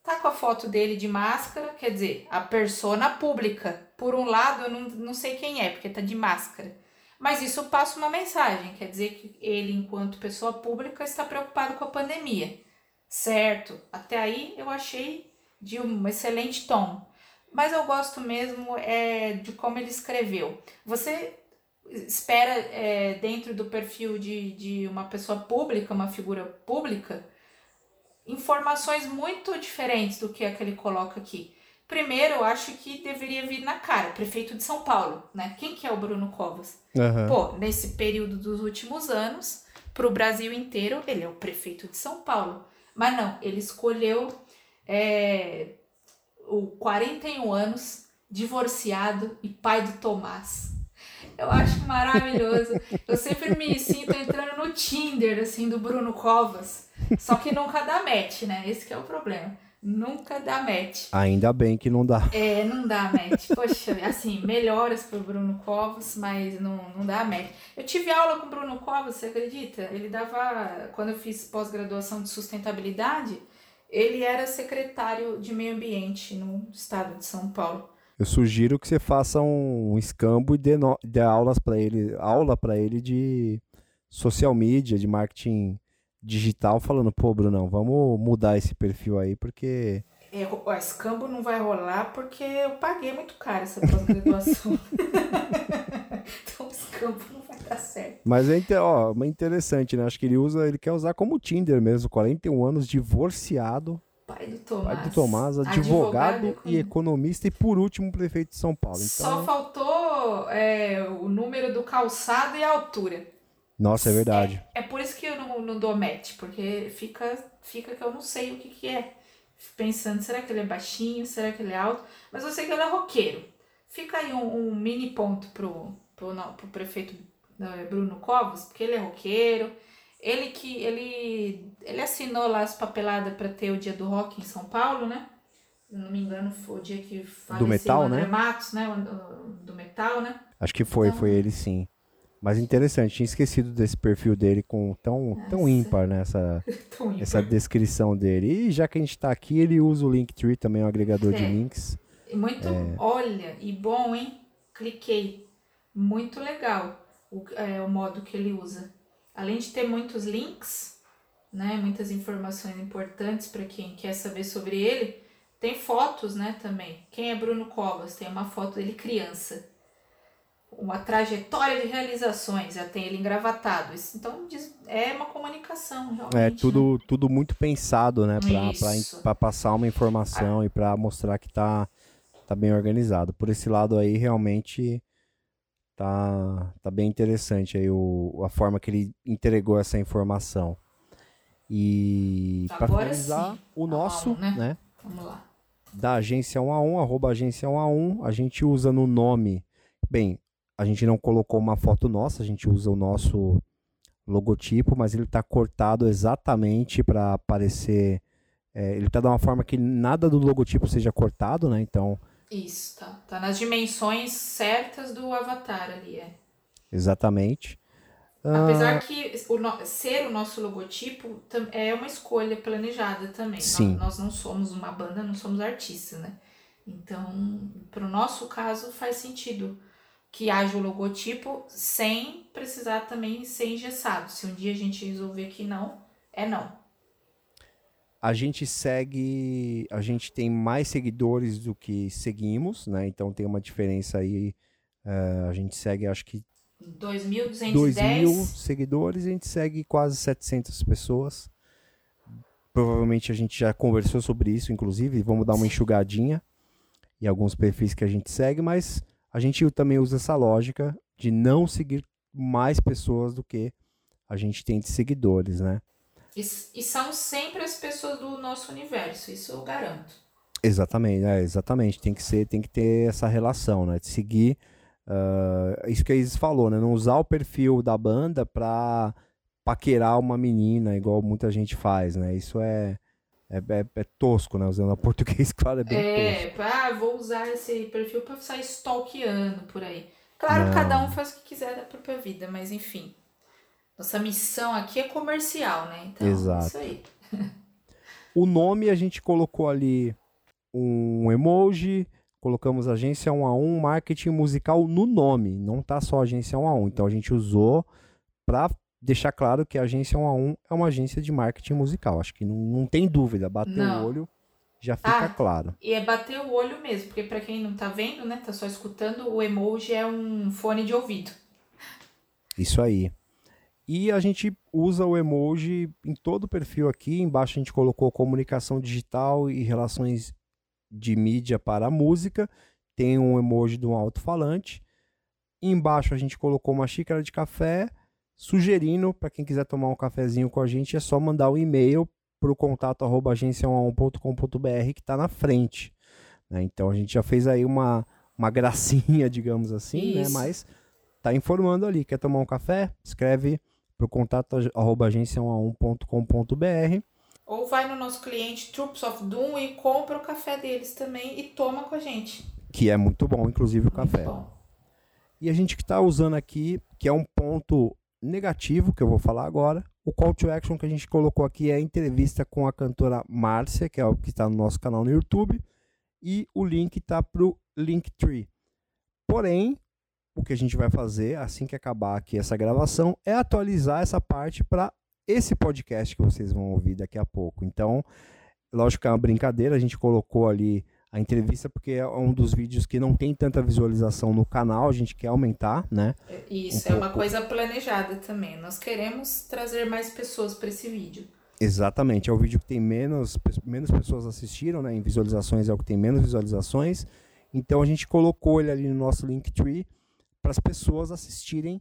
Tá com a foto dele de máscara, quer dizer, a persona pública. Por um lado, eu não, não sei quem é, porque tá de máscara. Mas isso passa uma mensagem, quer dizer que ele, enquanto pessoa pública, está preocupado com a pandemia. Certo, até aí eu achei de um excelente tom. Mas eu gosto mesmo é, de como ele escreveu. Você espera é, dentro do perfil de, de uma pessoa pública, uma figura pública, informações muito diferentes do que a que ele coloca aqui. Primeiro, eu acho que deveria vir na cara, prefeito de São Paulo, né? Quem que é o Bruno Covas? Aham. Pô, nesse período dos últimos anos, para o Brasil inteiro, ele é o prefeito de São Paulo. Mas não, ele escolheu é, o 41 anos, divorciado e pai do Tomás. Eu acho maravilhoso. Eu sempre me sinto entrando no Tinder, assim, do Bruno Covas. Só que nunca dá match, né? Esse que é o problema. Nunca dá match. Ainda bem que não dá. É, não dá match. Poxa, assim, melhoras pro Bruno Covas, mas não, não dá match. Eu tive aula com o Bruno Covas, você acredita? Ele dava, quando eu fiz pós-graduação de sustentabilidade, ele era secretário de meio ambiente no estado de São Paulo. Eu sugiro que você faça um escambo e dê, no- dê aulas para ele, aula para ele de social media, de marketing digital, falando, pô, Brunão, vamos mudar esse perfil aí, porque É, o escambo não vai rolar porque eu paguei muito caro essa pós-graduação. então o escambo não vai dar certo. Mas é, ó, é interessante, né? Acho que ele usa, ele quer usar como Tinder mesmo, 41 anos, divorciado, Pai do Tomás. pai do Tomás, advogado, com- e economista e por último prefeito de São Paulo. Só Então, faltou é, o número do calçado e a altura. nossa, é verdade. É eu não, não dou match, porque fica, fica que eu não sei o que, que é. Fico Pensando, será que ele é baixinho? Será que ele é alto? Mas eu sei que ele é roqueiro. Fica aí um, um mini ponto pro, pro, não, pro prefeito eh, Bruno Covas, porque ele é roqueiro. Ele que ele, ele assinou lá as papeladas para ter o dia do rock em São Paulo, né? Se não me engano, foi o dia que faleceu metal, o André né? Matos, né? Do metal, né? Acho que foi, Então- foi ele sim. Mas interessante, tinha esquecido desse perfil dele com tão, tão ímpar nessa Tão ímpar. essa descrição dele. E já que a gente tá aqui, ele usa o Linktree também, um agregador de É. links. E Muito, olha, e bom, hein? Cliquei. Muito legal o, é, o modo que ele usa. Além de ter muitos links, né? Muitas informações importantes para quem quer saber sobre ele. Tem fotos, né, também. Quem é Bruno Covas? Tem uma foto dele criança. Uma trajetória de realizações, já tem ele engravatado. Isso, então, é uma comunicação, realmente. É né? tudo, tudo muito pensado, né? Pra passar uma informação e pra mostrar que tá, tá bem organizado. Por esse lado aí, realmente tá, tá bem interessante aí o, a forma que ele entregou essa informação. E pra Agora finalizar, sim. o A nosso, um, né? né? Vamos lá. da agência 1 a 1, arroba agência 1 a 1, a gente usa no nome, bem, a gente não colocou uma foto nossa, a gente usa o nosso logotipo, mas ele está cortado exatamente para aparecer, é, ele está de uma forma que nada do logotipo seja cortado, né? Então, Isso, tá. Tá nas dimensões certas do avatar ali, é. exatamente. Apesar ah, que o ser o nosso logotipo é uma escolha planejada também. Sim. Nós, nós não somos uma banda, não somos artistas, né? Então, para o nosso caso, faz sentido que haja o logotipo sem precisar também ser engessado. Se um dia a gente resolver que não, é não. A gente segue, a gente tem mais seguidores do que seguimos, né? Então tem uma diferença aí. Uh, a gente segue, acho que 2.210 2 mil seguidores, a gente segue quase 700 pessoas. Provavelmente a gente já conversou sobre isso, inclusive, vamos dar uma enxugadinha em alguns perfis que a gente segue, mas a gente também usa essa lógica de não seguir mais pessoas do que a gente tem de seguidores, né? E, e são sempre as pessoas do nosso universo, isso eu garanto. Exatamente, é, exatamente. Tem que ser, tem que ter essa relação, né? De seguir Uh, isso que a Isis falou, né? Não usar o perfil da banda pra paquerar uma menina, igual muita gente faz, né? Isso é, é, é, é tosco, né? Usando a português, claro, é bem é, tosco. Ah, vou usar esse perfil pra sair stalkeando por aí. Claro, Não. cada um faz o que quiser da própria vida, mas enfim. Nossa missão aqui é comercial, né? Então, Exato. isso aí. o nome a gente colocou ali um emoji, colocamos agência 1 a 1 marketing musical no nome, não tá só agência 1 a 1. Então a gente usou para deixar claro que a agência 1 a 1 é uma agência de marketing musical. Acho que não, não tem dúvida, bater o olho já fica ah, claro. E é bater o olho mesmo, porque para quem não tá vendo, né, tá só escutando, o emoji é um fone de ouvido. Isso aí. E a gente usa o emoji em todo o perfil aqui. Embaixo a gente colocou comunicação digital e relações de mídia para a música, tem um emoji de um alto-falante. Embaixo a gente colocou uma xícara de café, sugerindo para quem quiser tomar um cafezinho com a gente, é só mandar um e-mail para o contato arroba agência1.com.br que está na frente. Né? Então a gente já fez aí uma, uma gracinha, digamos assim, né? mas tá informando ali. Quer tomar um café? Escreve para o contato arroba agência1.com.br ou vai no nosso cliente Troops of Doom e compra o café deles também e toma com a gente. Que é muito bom, inclusive o muito café. Bom. E a gente que está usando aqui, que é um ponto negativo que eu vou falar agora, o call to action que a gente colocou aqui é a entrevista com a cantora Márcia, que é o que está no nosso canal no YouTube, e o link está para o Linktree. Porém, o que a gente vai fazer assim que acabar aqui essa gravação é atualizar essa parte para esse podcast que vocês vão ouvir daqui a pouco. Então, lógico que é uma brincadeira, a gente colocou ali a entrevista porque é um dos vídeos que não tem tanta visualização no canal, a gente quer aumentar, né? Isso, um é pouco. uma coisa planejada também. Nós queremos trazer mais pessoas para esse vídeo. Exatamente, é o vídeo que tem menos, menos pessoas assistiram, né? Em visualizações é o que tem menos visualizações. Então a gente colocou ele ali no nosso Linktree para as pessoas assistirem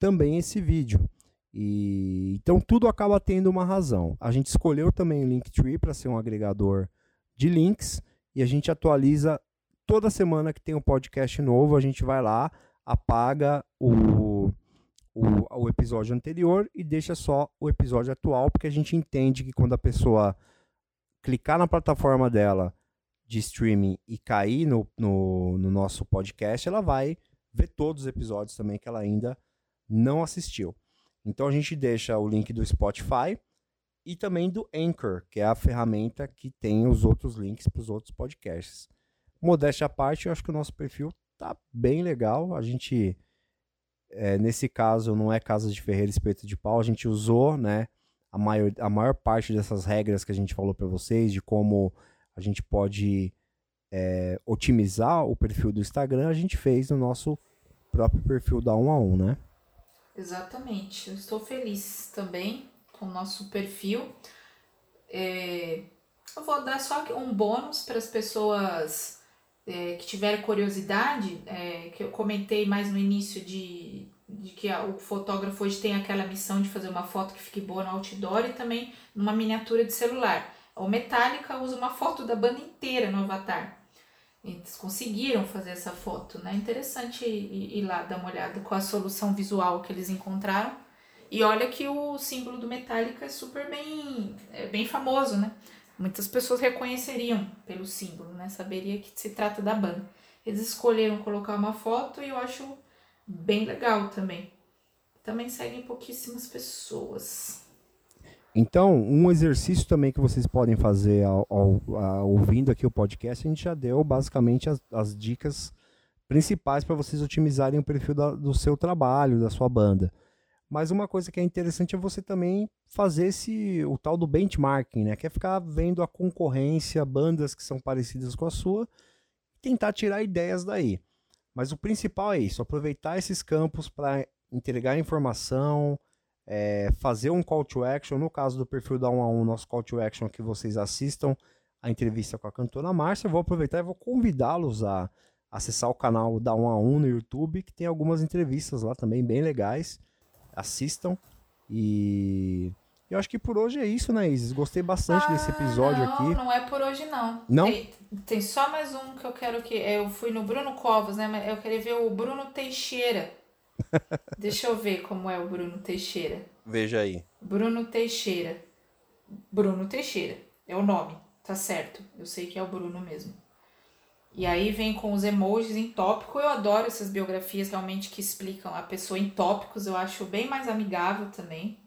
também esse vídeo. E então tudo acaba tendo uma razão. A gente escolheu também o Linktree para ser um agregador de links e a gente atualiza toda semana que tem um podcast novo, a gente vai lá, apaga o, o, o episódio anterior e deixa só o episódio atual, porque a gente entende que quando a pessoa clicar na plataforma dela de streaming e cair no, no, no nosso podcast, ela vai ver todos os episódios também que ela ainda não assistiu. Então a gente deixa o link do Spotify e também do Anchor, que é a ferramenta que tem os outros links para os outros podcasts. Modéstia à parte, eu acho que o nosso perfil tá bem legal. A gente, é, nesse caso, não é Casa de Ferreira Espeto de Pau, a gente usou, né, a maior, a maior parte dessas regras que a gente falou para vocês, de como a gente pode é, otimizar o perfil do Instagram, a gente fez no nosso próprio perfil da 1 a 1, né? Exatamente. Eu estou feliz também com o nosso perfil. É, eu vou dar só um bônus para as pessoas é, que tiverem curiosidade, é, que eu comentei mais no início de, de que a, o fotógrafo hoje tem aquela missão de fazer uma foto que fique boa no outdoor e também numa miniatura de celular. O Metallica usa uma foto da banda inteira no avatar. Eles conseguiram fazer essa foto, né? Interessante ir, ir lá dar uma olhada com a solução visual que eles encontraram. E olha que o símbolo do Metallica é super bem, é bem famoso, né? Muitas pessoas reconheceriam pelo símbolo, né? Saberia que se trata da banda. Eles escolheram colocar uma foto e eu acho bem legal também. Também seguem pouquíssimas pessoas. Então, um exercício também que vocês podem fazer ao, ao, ouvindo aqui o podcast, a gente já deu basicamente as, as dicas principais para vocês otimizarem o perfil da, do seu trabalho, da sua banda. Mas uma coisa que é interessante é você também fazer esse o tal do benchmarking, né? Que é ficar vendo a concorrência, bandas que são parecidas com a sua, tentar tirar ideias daí. Mas o principal é isso, aproveitar esses campos para entregar informação, é, fazer um call to action. No caso do perfil da 1 a 1, nosso call to action é que vocês assistam a entrevista com a cantora Márcia. Vou aproveitar e vou convidá-los a acessar o canal da 1 a 1 no YouTube, que tem algumas entrevistas lá também bem legais. Assistam. E eu acho que por hoje é isso, né, Isis? Gostei bastante ah, desse episódio não, aqui. Não, é por hoje, não. Não? Tem, tem, só mais um que eu quero que. Eu fui no Bruno Covas, né? Mas eu queria ver o Bruno Teixeira. Deixa eu ver como é o Bruno Teixeira. Veja aí. Bruno Teixeira. Bruno Teixeira. É o nome. Tá certo. Eu sei que é o Bruno mesmo. E aí vem com os emojis em tópico. Eu adoro essas biografias realmente que explicam a pessoa em tópicos. Eu acho bem mais amigável também.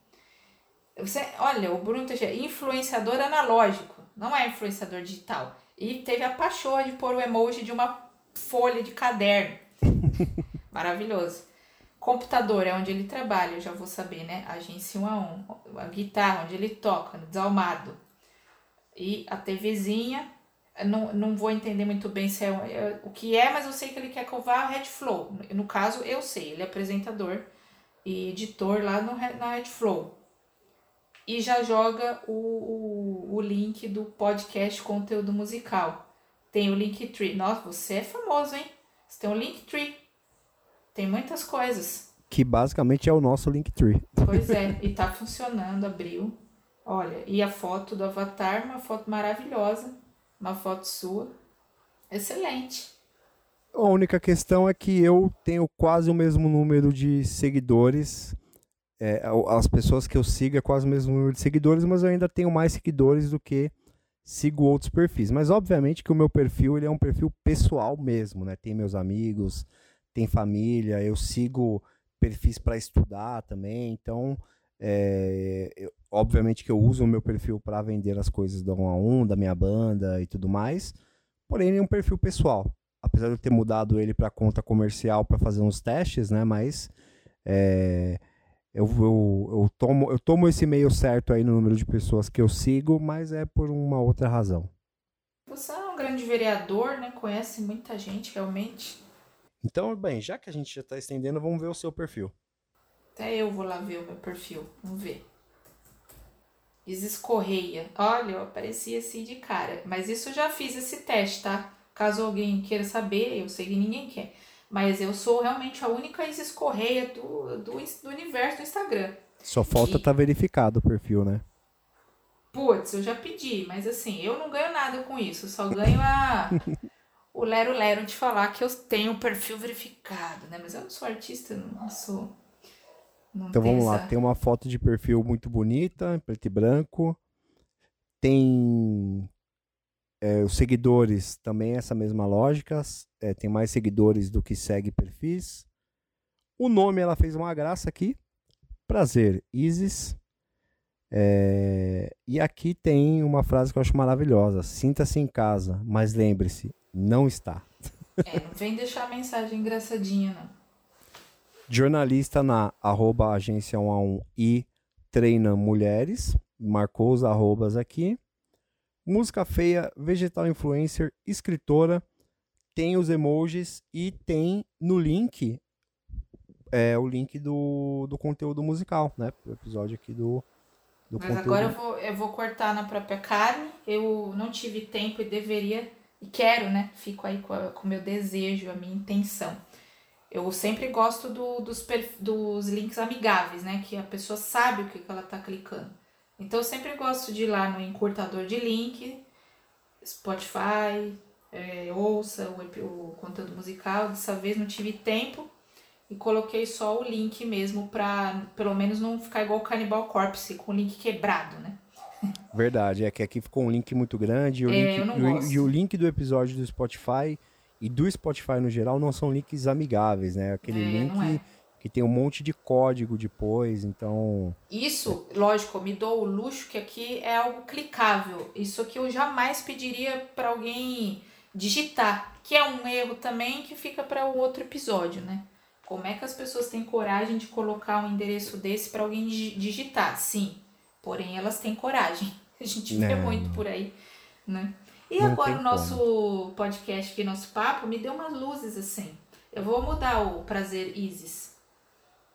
Você, olha, o Bruno Teixeira, influenciador analógico, não é influenciador digital. E teve a pachorra de pôr o emoji de uma folha de caderno. Maravilhoso. Computador é onde ele trabalha, eu já vou saber, né? Agência 1 a 1. A guitarra, onde ele toca, no desalmado. E a TVzinha, não, não vou entender muito bem se é, é, o que é, mas eu sei que ele quer que eu vá a Red Flow. No caso, eu sei, ele é apresentador e editor lá no, na Red Flow. E já joga o, o, o link do podcast conteúdo musical. Tem o Linktree. Nossa, você é famoso, hein? Você tem o Linktree. Tem muitas coisas. Que basicamente é o nosso Linktree. Pois é, e tá funcionando, abriu. Olha, e a foto do avatar, uma foto maravilhosa uma foto sua. Excelente. A única questão é que eu tenho quase o mesmo número de seguidores. É, as pessoas que eu sigo é quase o mesmo número de seguidores, mas eu ainda tenho mais seguidores do que sigo outros perfis. Mas obviamente que o meu perfil ele é um perfil pessoal mesmo, né? Tem meus amigos, tem família, eu sigo perfis para estudar também, então é, eu, obviamente que eu uso o meu perfil para vender as coisas da 1 a 1, da minha banda e tudo mais. Porém, é um perfil pessoal. Apesar de eu ter mudado ele para conta comercial para fazer uns testes, né? Mas é, eu, eu, eu, tomo, eu tomo esse meio certo aí no número de pessoas que eu sigo, mas é por uma outra razão. Você é um grande vereador, né? Conhece muita gente realmente. Então, bem, já que a gente já está estendendo, vamos ver o seu perfil. Até eu vou lá ver o meu perfil. Vamos ver. Isis Correia. Olha, eu apareci assim de cara. Mas isso eu já fiz esse teste, tá? Caso alguém queira saber, eu sei que ninguém quer. Mas eu sou realmente a única Isis Correia do, do, do universo do Instagram. Só falta estar tá verificado o perfil, né? Putz, eu já pedi, mas assim, eu não ganho nada com isso. Eu só ganho a. o Lero Lero de falar que eu tenho um perfil verificado, né? Mas eu não sou artista, não sou. Não então vamos lá, tem uma foto de perfil muito bonita, preto e branco. Tem é, os seguidores, também essa mesma lógica. É, tem mais seguidores do que segue perfis. O nome ela fez uma graça aqui. Prazer, Isis. É, e aqui tem uma frase que eu acho maravilhosa: Sinta-se em casa, mas lembre-se, não está. É, não vem deixar a mensagem engraçadinha, não jornalista na arroba agência 1 a 1 e treina mulheres, marcou os arrobas aqui. Música feia, vegetal influencer, escritora, tem os emojis e tem no link é, o link do, do conteúdo musical, né? O episódio aqui do, do Mas conteúdo. agora eu vou, eu vou cortar na própria carne. Eu não tive tempo e deveria, e quero, né? Fico aí com o meu desejo, a minha intenção eu sempre gosto do, dos, dos links amigáveis, né? Que a pessoa sabe o que, que ela tá clicando. Então eu sempre gosto de ir lá no encurtador de link, Spotify, é, ouça o, o conteúdo musical. Dessa vez não tive tempo e coloquei só o link mesmo pra pelo menos não ficar igual o Cannibal Corpse com o link quebrado, né? Verdade, é que aqui ficou um link muito grande e o, é, link, e o link do episódio do Spotify e do Spotify no geral não são links amigáveis, né? Aquele é, link é. que tem um monte de código depois, então. Isso, lógico, me dou o luxo que aqui é algo clicável. Isso aqui eu jamais pediria para alguém digitar, que é um erro também que fica para o outro episódio, né? Como é que as pessoas têm coragem de colocar um endereço desse para alguém digitar? Sim, porém elas têm coragem. A gente vê muito por aí, né? E Não agora o nosso como. podcast aqui, nosso papo, me deu umas luzes assim. Eu vou mudar o prazer Isis.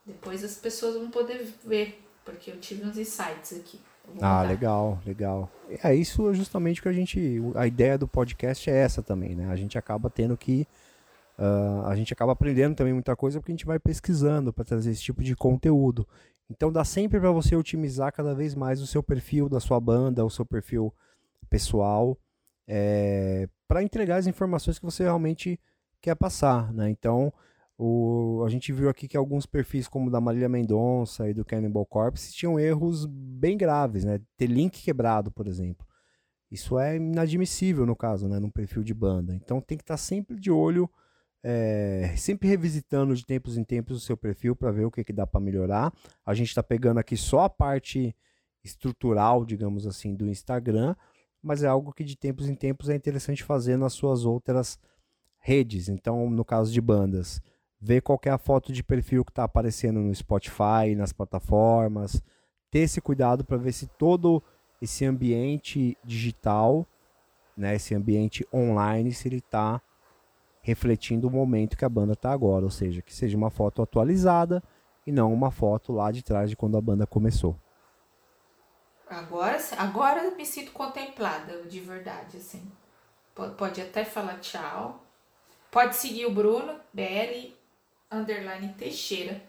Depois as pessoas vão poder ver, porque eu tive uns insights aqui. Ah, legal, legal. É isso justamente que a gente. A ideia do podcast é essa também, né? A gente acaba tendo que. Uh, a gente acaba aprendendo também muita coisa porque a gente vai pesquisando para trazer esse tipo de conteúdo. Então dá sempre para você otimizar cada vez mais o seu perfil da sua banda, o seu perfil pessoal é, para entregar as informações que você realmente quer passar, né? Então, o, a gente viu aqui que alguns perfis, como o da Marília Mendonça e do Cannibal Corpse, tinham erros bem graves, né? Ter link quebrado, por exemplo. Isso é inadmissível no caso, né? Num perfil de banda. Então tem que estar tá sempre de olho, é, sempre revisitando de tempos em tempos o seu perfil para ver o que, que dá para melhorar. A gente está pegando aqui só a parte estrutural, digamos assim, do Instagram, mas é algo que de tempos em tempos é interessante fazer nas suas outras redes. Então, no caso de bandas, ver qual é a foto de perfil que está aparecendo no Spotify, nas plataformas, ter esse cuidado para ver se todo esse ambiente digital, né, esse ambiente online, se ele está refletindo o momento que a banda está agora, ou seja, que seja uma foto atualizada e não uma foto lá de trás de quando a banda começou. Agora, agora me sinto contemplada, de verdade, assim. Pode até falar tchau. Pode seguir o Bruno, BL, underline Teixeira,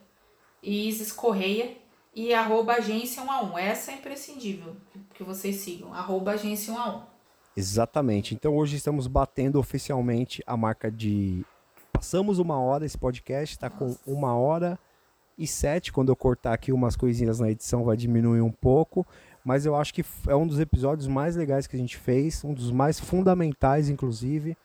e Isis Correia, e arroba agência 1 a 1. Essa é imprescindível que vocês sigam, arroba agência 1 a 1. Exatamente. Então hoje estamos batendo oficialmente a marca de... Passamos uma hora, esse podcast está com uma hora e sete. Quando eu cortar aqui umas coisinhas na edição vai diminuir um pouco mas eu acho que é um dos episódios mais legais que a gente fez, um dos mais fundamentais, inclusive,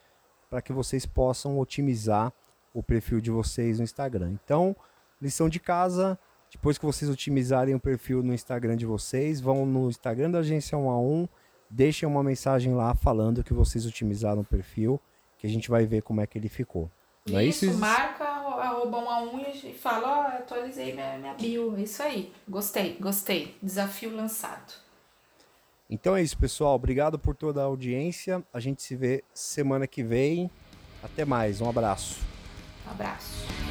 para que vocês possam otimizar o perfil de vocês no Instagram. Então, lição de casa, depois que vocês otimizarem o perfil no Instagram de vocês, vão no Instagram da agência 1 a 1, deixem uma mensagem lá falando que vocês otimizaram o perfil, que a gente vai ver como é que ele ficou. Não é isso, isso? marca arroba um a um e fala, ó, oh, atualizei minha, minha bio. É isso aí. Gostei, gostei. Desafio lançado. Então é isso, pessoal. Obrigado por toda a audiência. A gente se vê semana que vem. Até mais. Um abraço. Um abraço.